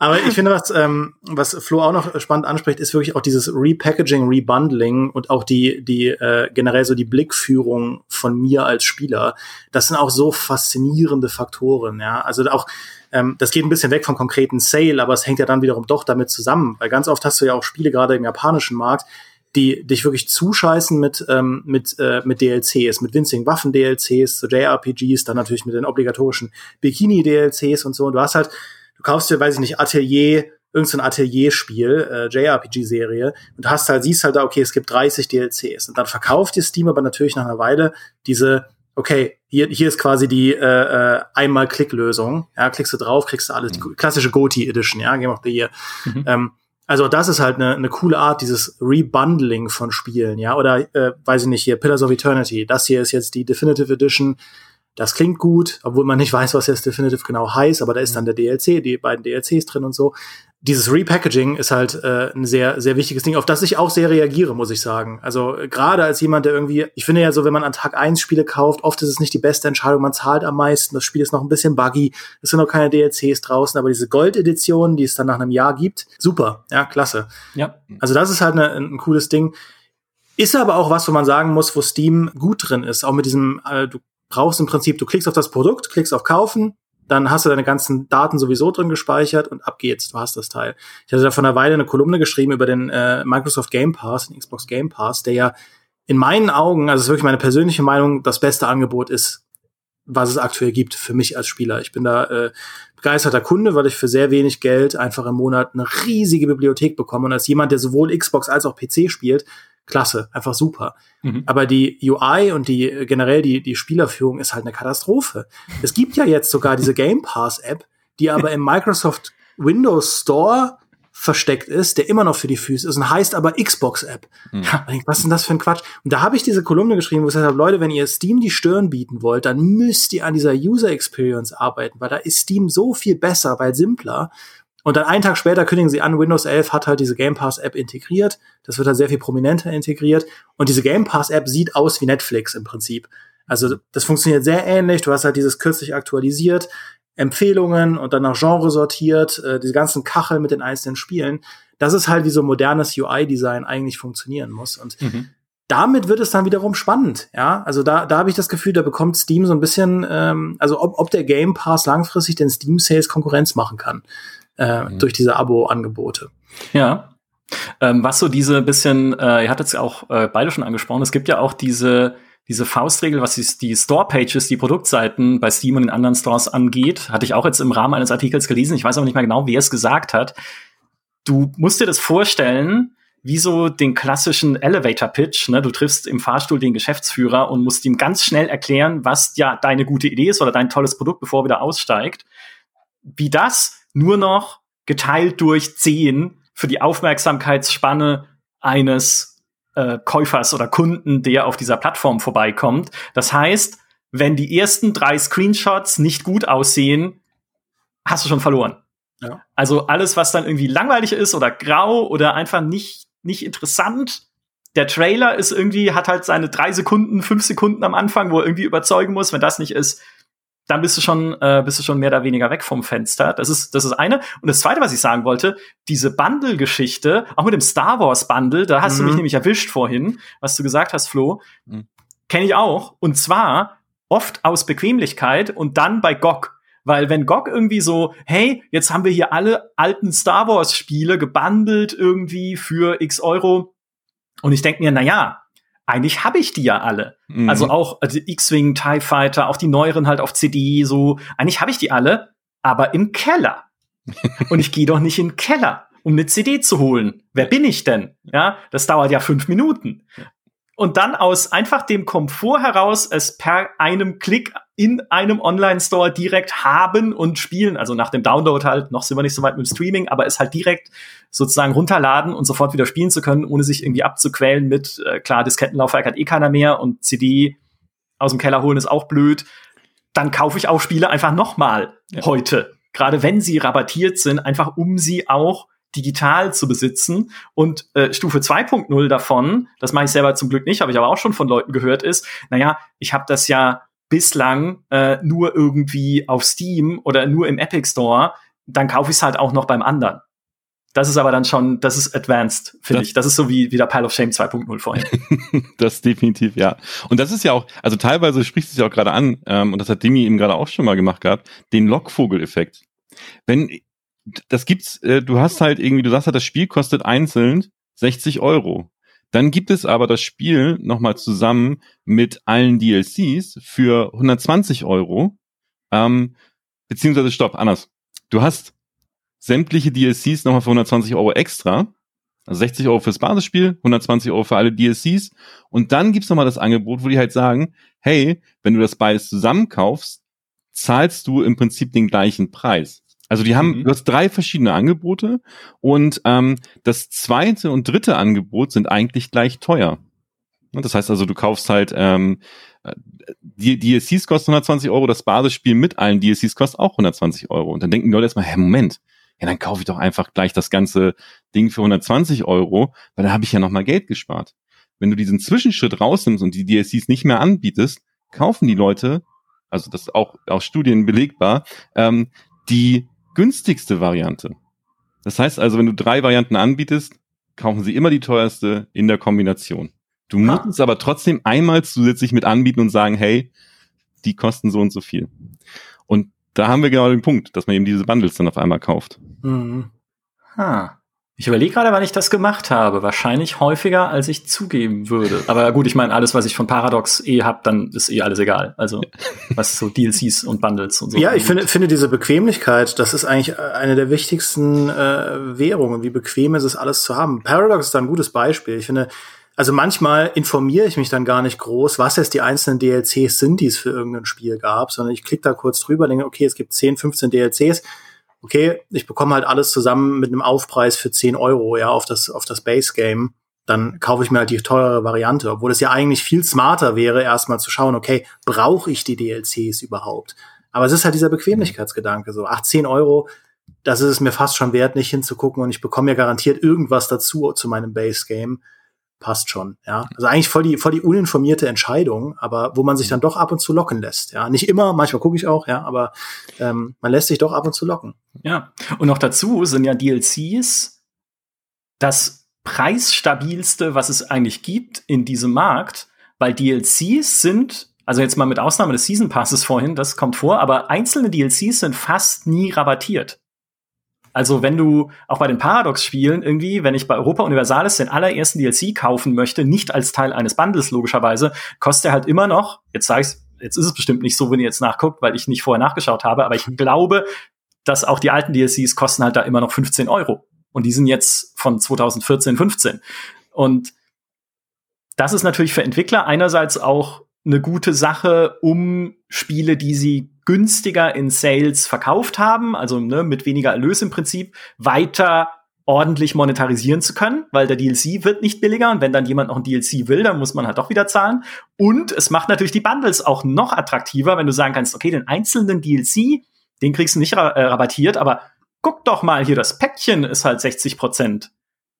Speaker 2: Aber ich finde, was, ähm, was Flo auch noch spannend anspricht, ist wirklich auch dieses Repackaging, Rebundling und auch die, die äh, generell so die Blickführung von mir als Spieler. Das sind auch so faszinierende Faktoren, ja. Also auch ähm, das geht ein bisschen weg vom konkreten Sale, aber es hängt ja dann wiederum doch damit zusammen, weil ganz oft hast du ja auch Spiele gerade im japanischen Markt, die dich wirklich zuscheißen mit ähm, mit äh, mit DLCs, mit winzigen Waffen DLCs, so JRPGs, dann natürlich mit den obligatorischen Bikini DLCs und so. Und du hast halt du kaufst dir, weiß ich nicht, Atelier, irgendein Atelier-Spiel, äh, JRPG-Serie, und hast halt, siehst halt da, okay, es gibt 30 DLCs. Und dann verkauft dir Steam aber natürlich nach einer Weile diese, okay, hier, hier ist quasi die äh, äh, Einmal-Klick-Lösung. Ja, klickst du drauf, kriegst du alles, die mhm. klassische GOTI-Edition, ja, Game of the Year. Mhm. Ähm, also das ist halt eine, eine coole Art, dieses Rebundling von Spielen, ja. Oder äh, weiß ich nicht, hier, Pillars of Eternity. Das hier ist jetzt die Definitive Edition das klingt gut, obwohl man nicht weiß, was jetzt Definitive genau heißt, aber da ist dann der DLC, die beiden DLCs drin und so. Dieses Repackaging ist halt äh, ein sehr, sehr wichtiges Ding, auf das ich auch sehr reagiere, muss ich sagen. Also gerade als jemand, der irgendwie, ich finde ja so, wenn man an Tag eins Spiele kauft, oft ist es nicht die beste Entscheidung, man zahlt am meisten, das Spiel ist noch ein bisschen buggy, es sind noch keine DLCs draußen, aber diese Gold-Edition, die es dann nach einem Jahr gibt, super, ja, klasse. Ja. Also das ist halt eine, ein cooles Ding. Ist aber auch was, wo man sagen muss, wo Steam gut drin ist. Auch mit diesem, äh, du brauchst im Prinzip, du klickst auf das Produkt, klickst auf Kaufen, dann hast du deine ganzen Daten sowieso drin gespeichert und ab geht's, du hast das Teil. Ich hatte da vor einer Weile eine Kolumne geschrieben über den äh, Microsoft Game Pass, den Xbox Game Pass, der ja in meinen Augen, also das ist wirklich meine persönliche Meinung, das beste Angebot ist, was es aktuell gibt für mich als Spieler. Ich bin da äh, begeisterter Kunde, weil ich für sehr wenig Geld einfach im Monat eine riesige Bibliothek bekomme. Und als jemand, der sowohl Xbox als auch PC spielt, klasse, einfach super. Mhm. Aber die UI und die generell die, die Spielerführung ist halt eine Katastrophe. Es gibt ja jetzt sogar diese Game Pass App, die aber im Microsoft Windows Store versteckt ist, der immer noch für die Füße ist und heißt aber Xbox App. Mhm. Was ist denn das für ein Quatsch? Und da habe ich diese Kolumne geschrieben, wo ich gesagt habe, Leute, wenn ihr Steam die Stirn bieten wollt, dann müsst ihr an dieser User Experience arbeiten, weil da ist Steam so viel besser, weil simpler und dann einen Tag später kündigen sie an, Windows 11 hat halt diese Game Pass App integriert. Das wird halt sehr viel prominenter integriert. Und diese Game Pass App sieht aus wie Netflix im Prinzip. Also das funktioniert sehr ähnlich. Du hast halt dieses kürzlich aktualisiert, Empfehlungen und dann nach Genre sortiert, äh, diese ganzen Kacheln mit den einzelnen Spielen. Das ist halt wie so modernes UI-Design eigentlich funktionieren muss. Und mhm. damit wird es dann wiederum spannend. Ja, also da, da habe ich das Gefühl, da bekommt Steam so ein bisschen, ähm, also ob, ob der Game Pass langfristig den Steam Sales Konkurrenz machen kann äh, mhm. durch diese Abo-Angebote.
Speaker 1: Ja. Ähm, was so diese bisschen, äh, ihr hattet es ja auch äh, beide schon angesprochen, es gibt ja auch diese diese Faustregel, was die, die Store-Pages, die Produktseiten bei Steam und in anderen Stores angeht, hatte ich auch jetzt im Rahmen eines Artikels gelesen. Ich weiß aber nicht mehr genau, wer es gesagt hat. du musst dir das vorstellen, wie so den klassischen Elevator Pitch. Ne? Du triffst im Fahrstuhl den Geschäftsführer und musst ihm ganz schnell erklären, was ja deine gute Idee ist oder dein tolles Produkt, bevor er wieder aussteigt. Wie das nur noch geteilt durch zehn für die Aufmerksamkeitsspanne eines äh, Käufers oder Kunden, der auf dieser Plattform vorbeikommt. Das heißt, wenn die ersten drei Screenshots nicht gut aussehen, hast du schon verloren. Ja. Also alles, was dann irgendwie langweilig ist oder grau oder einfach nicht nicht interessant. Der Trailer ist irgendwie, hat halt seine drei Sekunden, fünf Sekunden am Anfang, wo er irgendwie überzeugen muss. Wenn das nicht ist, dann bist du schon, äh, bist du schon mehr oder weniger weg vom Fenster. Das ist, das ist eine. Und das zweite, was ich sagen wollte, diese Bundle-Geschichte, auch mit dem Star Wars Bundle, da hast mhm. du mich mhm. nämlich erwischt vorhin, was du gesagt hast, Flo, mhm. kenne ich auch. Und zwar oft aus Bequemlichkeit und dann bei GOG. Weil wenn GOG irgendwie so, hey, jetzt haben wir hier alle alten Star Wars Spiele gebundelt irgendwie für x Euro. Und ich denke mir, na ja, eigentlich habe ich die ja alle. Mhm. Also auch also X-Wing, TIE Fighter, auch die neueren halt auf CD, so. Eigentlich habe ich die alle, aber im Keller. Und ich gehe doch nicht in den Keller, um eine CD zu holen. Wer bin ich denn? Ja, das dauert ja fünf Minuten und dann aus einfach dem Komfort heraus es per einem Klick in einem Online-Store direkt haben und spielen. Also nach dem Download halt, noch sind wir nicht so weit mit dem Streaming, aber es halt direkt sozusagen runterladen und sofort wieder spielen zu können, ohne sich irgendwie abzuquälen mit, äh, klar, Diskettenlaufwerk hat eh keiner mehr und CD aus dem Keller holen ist auch blöd. Dann kaufe ich auch Spiele einfach nochmal ja. heute. Gerade wenn sie rabattiert sind, einfach um sie auch digital zu besitzen. Und äh, Stufe 2.0 davon, das mache ich selber zum Glück nicht, habe ich aber auch schon von Leuten gehört, ist, naja, ich habe das ja bislang äh, nur irgendwie auf Steam oder nur im Epic Store, dann kaufe ich es halt auch noch beim anderen. Das ist aber dann schon, das ist advanced, finde ich. Das ist so wie, wie der Pile of Shame 2.0 vorhin.
Speaker 3: das definitiv, ja. Und das ist ja auch, also teilweise spricht es ja auch gerade an, ähm, und das hat Demi eben gerade auch schon mal gemacht gehabt, den Lockvogel-Effekt. Wenn das gibt's, äh, du hast halt irgendwie, du sagst halt, das Spiel kostet einzeln 60 Euro. Dann gibt es aber das Spiel nochmal zusammen mit allen DLCs für 120 Euro. Ähm, beziehungsweise stopp, anders. Du hast sämtliche DLCs nochmal für 120 Euro extra. Also 60 Euro fürs Basisspiel, 120 Euro für alle DLCs. Und dann gibt's nochmal das Angebot, wo die halt sagen, hey, wenn du das beides zusammenkaufst, zahlst du im Prinzip den gleichen Preis. Also die haben, mhm. du hast drei verschiedene Angebote und ähm, das zweite und dritte Angebot sind eigentlich gleich teuer. Das heißt also, du kaufst halt ähm, die DLCs kosten 120 Euro, das Basisspiel mit allen DLCs kostet auch 120 Euro. Und dann denken die Leute erstmal, hä, Moment, ja, dann kaufe ich doch einfach gleich das ganze Ding für 120 Euro, weil da habe ich ja nochmal Geld gespart. Wenn du diesen Zwischenschritt rausnimmst und die DLCs nicht mehr anbietest, kaufen die Leute, also das ist auch aus Studien belegbar, ähm, die günstigste Variante. Das heißt also, wenn du drei Varianten anbietest, kaufen sie immer die teuerste in der Kombination. Du ah. musst es aber trotzdem einmal zusätzlich mit anbieten und sagen, hey, die kosten so und so viel. Und da haben wir genau den Punkt, dass man eben diese Bundles dann auf einmal kauft. Mhm.
Speaker 1: Ha. Ich überlege gerade, wann ich das gemacht habe. Wahrscheinlich häufiger, als ich zugeben würde. Aber gut, ich meine, alles, was ich von Paradox eh hab, dann ist eh alles egal. Also was so DLCs und Bundles und so.
Speaker 2: Ja, ich finde, finde diese Bequemlichkeit, das ist eigentlich eine der wichtigsten äh, Währungen. Wie bequem ist es, alles zu haben. Paradox ist da ein gutes Beispiel. Ich finde, also manchmal informiere ich mich dann gar nicht groß, was jetzt die einzelnen DLCs sind, die es für irgendein Spiel gab, sondern ich klicke da kurz drüber, denke, okay, es gibt 10, 15 DLCs okay, ich bekomme halt alles zusammen mit einem Aufpreis für 10 Euro, ja, auf das, auf das Base Game, dann kaufe ich mir halt die teurere Variante, obwohl es ja eigentlich viel smarter wäre, erstmal zu schauen, okay, brauche ich die DLCs überhaupt? Aber es ist halt dieser Bequemlichkeitsgedanke, so, ach, 10 Euro, das ist es mir fast schon wert, nicht hinzugucken und ich bekomme ja garantiert irgendwas dazu zu meinem Base Game passt schon, ja. Also eigentlich voll die, voll die uninformierte Entscheidung, aber wo man sich dann doch ab und zu locken lässt, ja. Nicht immer, manchmal gucke ich auch, ja, aber ähm, man lässt sich doch ab und zu locken.
Speaker 1: Ja. Und noch dazu sind ja DLCs das preisstabilste, was es eigentlich gibt in diesem Markt, weil DLCs sind, also jetzt mal mit Ausnahme des Season Passes vorhin, das kommt vor, aber einzelne DLCs sind fast nie rabattiert. Also wenn du auch bei den Paradox-Spielen irgendwie, wenn ich bei Europa Universalis den allerersten DLC kaufen möchte, nicht als Teil eines Bundles logischerweise, kostet er halt immer noch, jetzt sag ich's, jetzt ist es bestimmt nicht so, wenn ihr jetzt nachguckt, weil ich nicht vorher nachgeschaut habe, aber ich glaube, dass auch die alten DLCs kosten halt da immer noch 15 Euro. Und die sind jetzt von 2014, 15. Und das ist natürlich für Entwickler einerseits auch eine gute Sache, um Spiele, die sie günstiger in Sales verkauft haben, also ne, mit weniger Erlös im Prinzip, weiter ordentlich monetarisieren zu können, weil der DLC wird nicht billiger und wenn dann jemand noch ein DLC will, dann muss man halt doch wieder zahlen. Und es macht natürlich die Bundles auch noch attraktiver, wenn du sagen kannst, okay, den einzelnen DLC, den kriegst du nicht ra äh, rabattiert, aber guck doch mal hier, das Päckchen ist halt 60 Prozent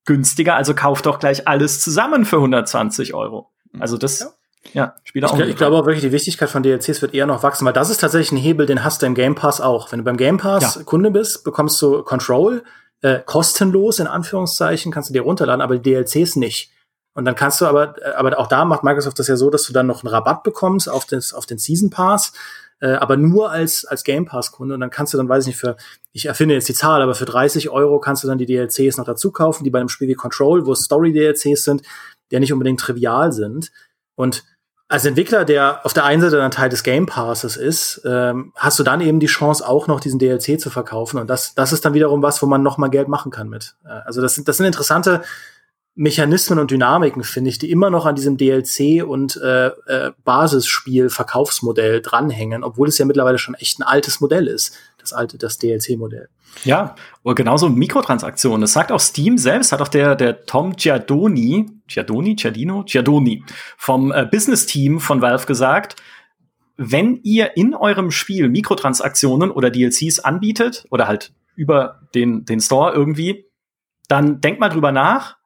Speaker 1: günstiger, also kauf doch gleich alles zusammen für 120 Euro. Also das, ja. Ja,
Speaker 2: Spieler ich, auch. Ich glaube auch wirklich, die Wichtigkeit von DLCs wird eher noch wachsen, weil das ist tatsächlich ein Hebel, den hast du im Game Pass auch. Wenn du beim Game Pass ja. Kunde bist, bekommst du Control, äh, kostenlos in Anführungszeichen, kannst du dir runterladen, aber die DLCs nicht. Und dann kannst du aber, äh, aber auch da macht Microsoft das ja so, dass du dann noch einen Rabatt bekommst auf, das, auf den Season Pass, äh, aber nur als, als Game Pass Kunde. Und dann kannst du dann, weiß ich nicht, für, ich erfinde jetzt die Zahl, aber für 30 Euro kannst du dann die DLCs noch dazu kaufen, die bei einem Spiel wie Control, wo Story DLCs sind, die ja nicht unbedingt trivial sind. Und als Entwickler, der auf der einen Seite dann Teil des Game Passes ist, ähm, hast du dann eben die Chance, auch noch diesen DLC zu verkaufen. Und das, das ist dann wiederum was, wo man noch mal Geld machen kann mit. Äh, also das sind, das sind interessante Mechanismen und Dynamiken, finde ich, die immer noch an diesem DLC und äh, äh, Basisspiel Verkaufsmodell dranhängen, obwohl es ja mittlerweile schon echt ein altes Modell ist, das alte, das DLC-Modell.
Speaker 1: Ja, oder genauso Mikrotransaktionen. Das sagt auch Steam selbst, hat auch der, der Tom Giardoni, Giardoni, Giardino, Giardoni vom äh, Business-Team von Valve gesagt, wenn ihr in eurem Spiel Mikrotransaktionen oder DLCs anbietet oder halt über den, den Store irgendwie, dann denkt mal drüber nach,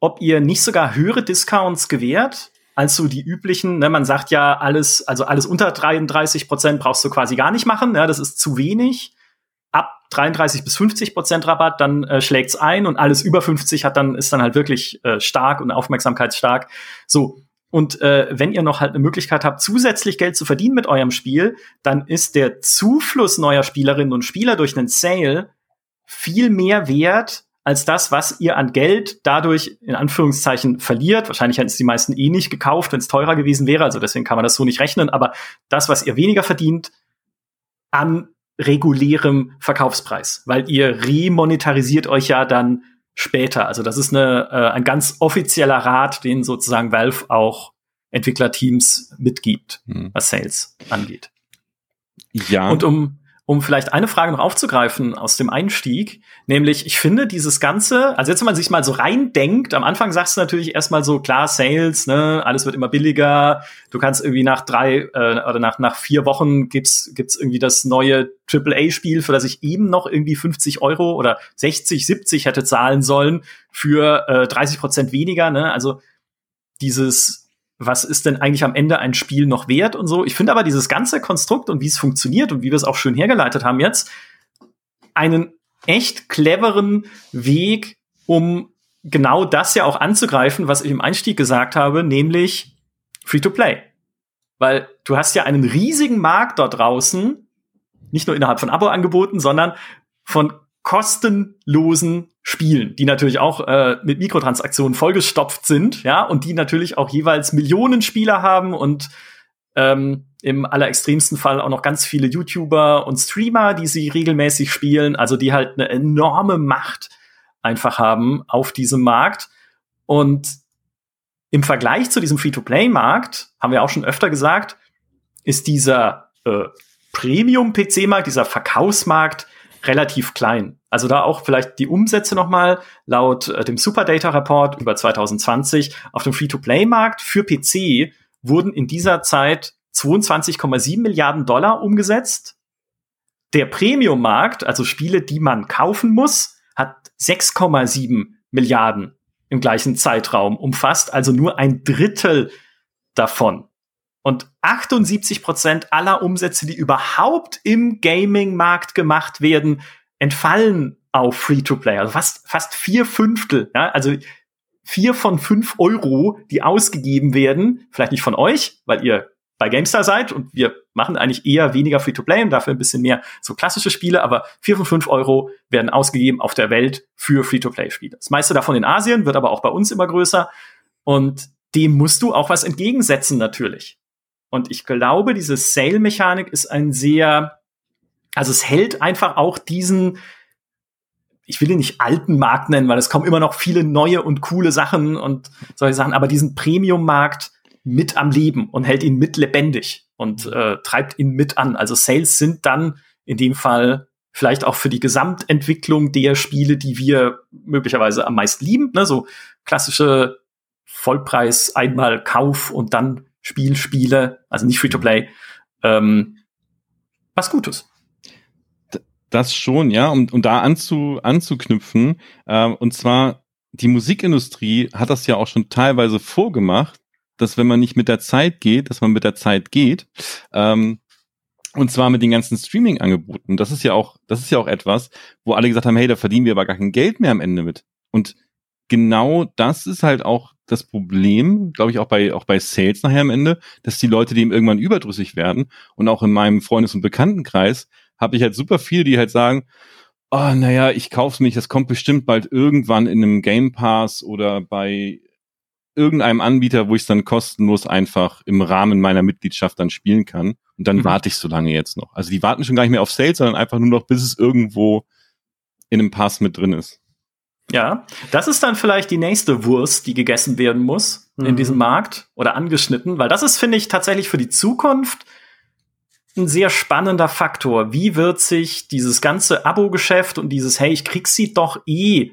Speaker 1: ob ihr nicht sogar höhere Discounts gewährt als so die üblichen. Ne, man sagt ja, alles, also alles unter 33 Prozent brauchst du quasi gar nicht machen. Ja, das ist zu wenig. 33 bis 50 Prozent Rabatt, dann äh, schlägt's ein und alles über 50 hat dann ist dann halt wirklich äh, stark und aufmerksamkeitsstark. So und äh, wenn ihr noch halt eine Möglichkeit habt, zusätzlich Geld zu verdienen mit eurem Spiel, dann ist der Zufluss neuer Spielerinnen und Spieler durch einen Sale viel mehr wert als das, was ihr an Geld dadurch in Anführungszeichen verliert. Wahrscheinlich hätten es die meisten eh nicht gekauft, wenn es teurer gewesen wäre. Also deswegen kann man das so nicht rechnen. Aber das, was ihr weniger verdient an regulärem Verkaufspreis, weil ihr remonetarisiert euch ja dann später. Also das ist eine, äh, ein ganz offizieller Rat, den sozusagen Valve auch Entwicklerteams mitgibt, hm. was Sales angeht. Ja. Und um um vielleicht eine Frage noch aufzugreifen aus dem Einstieg, nämlich ich finde dieses Ganze, also jetzt wenn man sich mal so reindenkt, am Anfang sagst du natürlich erstmal so, klar, Sales, ne, alles wird immer billiger, du kannst irgendwie nach drei äh, oder nach, nach vier Wochen gibt's, gibt's irgendwie das neue AAA-Spiel, für das ich eben noch irgendwie 50 Euro oder 60, 70 hätte zahlen sollen für äh, 30 Prozent weniger, ne, also dieses was ist denn eigentlich am Ende ein Spiel noch wert und so. Ich finde aber dieses ganze Konstrukt und wie es funktioniert und wie wir es auch schön hergeleitet haben jetzt, einen echt cleveren Weg, um genau das ja auch anzugreifen, was ich im Einstieg gesagt habe, nämlich Free-to-Play. Weil du hast ja einen riesigen Markt dort draußen, nicht nur innerhalb von Abo-Angeboten, sondern von kostenlosen Spielen, die natürlich auch äh, mit Mikrotransaktionen vollgestopft sind, ja, und die natürlich auch jeweils Millionen Spieler haben und ähm, im allerextremsten Fall auch noch ganz viele YouTuber und Streamer, die sie regelmäßig spielen, also die halt eine enorme Macht einfach haben auf diesem Markt. Und im Vergleich zu diesem Free-to-Play-Markt, haben wir auch schon öfter gesagt, ist dieser äh, Premium-PC-Markt, dieser Verkaufsmarkt relativ klein. Also da auch vielleicht die Umsätze nochmal laut äh, dem Superdata Report über 2020 auf dem Free-to-Play-Markt für PC wurden in dieser Zeit 22,7 Milliarden Dollar umgesetzt. Der Premium-Markt, also Spiele, die man kaufen muss, hat 6,7 Milliarden im gleichen Zeitraum umfasst, also nur ein Drittel davon. Und 78 Prozent aller Umsätze, die überhaupt im Gaming-Markt gemacht werden, entfallen auf Free-to-Play. Also fast, fast vier Fünftel. Ja? Also vier von fünf Euro, die ausgegeben werden, vielleicht nicht von euch, weil ihr bei GameStar seid und wir machen eigentlich eher weniger Free-to-Play und dafür ein bisschen mehr so klassische Spiele, aber vier von fünf Euro werden ausgegeben auf der Welt für Free-to-Play-Spiele. Das meiste davon in Asien, wird aber auch bei uns immer größer und dem musst du auch was entgegensetzen natürlich. Und ich glaube, diese Sale-Mechanik ist ein sehr, also es hält einfach auch diesen, ich will ihn nicht alten Markt nennen, weil es kommen immer noch viele neue und coole Sachen und solche Sachen, aber diesen Premium-Markt mit am Leben und hält ihn mit lebendig und äh, treibt ihn mit an. Also Sales sind dann in dem Fall vielleicht auch für die Gesamtentwicklung der Spiele, die wir möglicherweise am meisten lieben, ne? so klassische Vollpreis einmal Kauf und dann Spielspiele, also nicht Free-to-Play, ähm, was Gutes.
Speaker 3: Das schon, ja, um, um da anzu, anzuknüpfen. Äh, und zwar, die Musikindustrie hat das ja auch schon teilweise vorgemacht, dass wenn man nicht mit der Zeit geht, dass man mit der Zeit geht. Ähm, und zwar mit den ganzen Streaming-Angeboten. Das ist ja auch, das ist ja auch etwas, wo alle gesagt haben, hey, da verdienen wir aber gar kein Geld mehr am Ende mit. Und genau das ist halt auch das Problem, glaube ich, auch bei, auch bei Sales nachher am Ende, dass die Leute dem irgendwann überdrüssig werden. Und auch in meinem Freundes- und Bekanntenkreis habe ich halt super viele, die halt sagen, oh, naja, ich kauf's mich, das kommt bestimmt bald irgendwann in einem Game Pass oder bei irgendeinem Anbieter, wo ich es dann kostenlos einfach im Rahmen meiner Mitgliedschaft dann spielen kann. Und dann mhm. warte ich so lange jetzt noch. Also die warten schon gar nicht mehr auf Sales, sondern einfach nur noch, bis es irgendwo in einem Pass mit drin ist.
Speaker 1: Ja, das ist dann vielleicht die nächste Wurst, die gegessen werden muss mhm. in diesem Markt oder angeschnitten, weil das ist, finde ich, tatsächlich für die Zukunft ein sehr spannender Faktor. Wie wird sich dieses ganze Abo-Geschäft und dieses, hey, ich krieg sie doch eh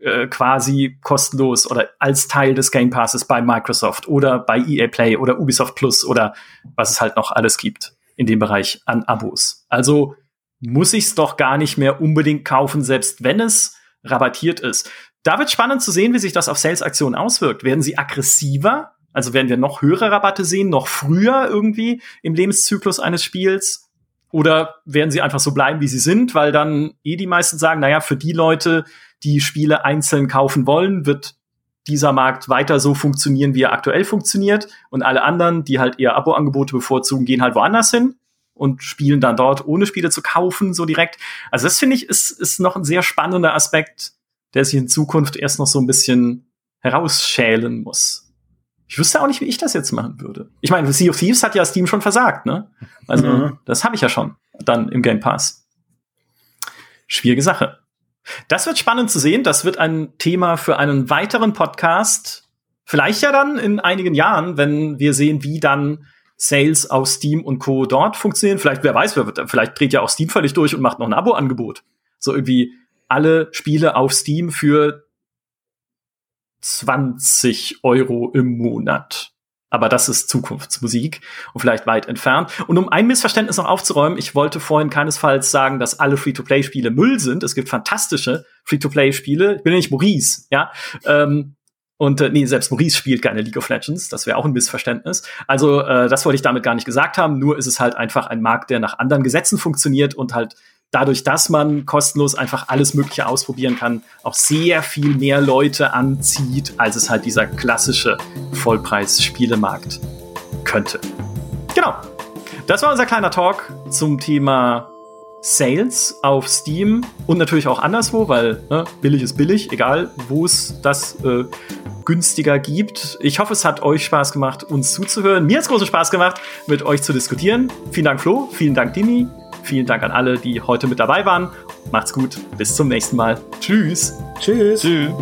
Speaker 1: äh, quasi kostenlos oder als Teil des Game Passes bei Microsoft oder bei EA Play oder Ubisoft Plus oder was es halt noch alles gibt in dem Bereich an Abos. Also muss ich es doch gar nicht mehr unbedingt kaufen, selbst wenn es rabattiert ist. Da wird spannend zu sehen, wie sich das auf Sales-Aktionen auswirkt. Werden sie aggressiver? Also werden wir noch höhere Rabatte sehen, noch früher irgendwie im Lebenszyklus eines Spiels? Oder werden sie einfach so bleiben, wie sie sind, weil dann eh die meisten sagen, naja, für die Leute, die Spiele einzeln kaufen wollen, wird dieser Markt weiter so funktionieren, wie er aktuell funktioniert. Und alle anderen, die halt eher Abo-Angebote bevorzugen, gehen halt woanders hin und spielen dann dort, ohne Spiele zu kaufen, so direkt. Also das finde ich, ist, ist noch ein sehr spannender Aspekt, der sich in Zukunft erst noch so ein bisschen herausschälen muss. Ich wüsste auch nicht, wie ich das jetzt machen würde. Ich meine, Sea of Thieves hat ja Steam schon versagt, ne? Also, mhm. das habe ich ja schon dann im Game Pass. Schwierige Sache. Das wird spannend zu sehen. Das wird ein Thema für einen weiteren Podcast. Vielleicht ja dann in einigen Jahren, wenn wir sehen, wie dann Sales auf Steam und Co. dort funktionieren. Vielleicht, wer weiß, wer wird, vielleicht dreht ja auch Steam völlig durch und macht noch ein Abo-Angebot. So irgendwie alle Spiele auf Steam für 20 Euro im Monat. Aber das ist Zukunftsmusik und vielleicht weit entfernt. Und um ein Missverständnis noch aufzuräumen, ich wollte vorhin keinesfalls sagen, dass alle Free-to-Play-Spiele Müll sind. Es gibt fantastische Free-to-Play-Spiele. Ich bin ja nicht Maurice, ja. Ähm, und äh, nee, selbst Maurice spielt keine League of Legends. Das wäre auch ein Missverständnis. Also äh, das wollte ich damit gar nicht gesagt haben. Nur ist es halt einfach ein Markt, der nach anderen Gesetzen funktioniert und halt dadurch, dass man kostenlos einfach alles Mögliche ausprobieren kann, auch sehr viel mehr Leute anzieht, als es halt dieser klassische Vollpreis-Spielemarkt könnte. Genau. Das war unser kleiner Talk zum Thema Sales auf Steam und natürlich auch anderswo, weil ne, billig ist billig, egal wo es das äh, günstiger gibt. Ich hoffe, es hat euch Spaß gemacht, uns zuzuhören. Mir hat es großen Spaß gemacht, mit euch zu diskutieren. Vielen Dank, Flo. Vielen Dank, Dini. Vielen Dank an alle, die heute mit dabei waren. Macht's gut. Bis zum nächsten Mal. Tschüss.
Speaker 2: Tschüss. Tschüss.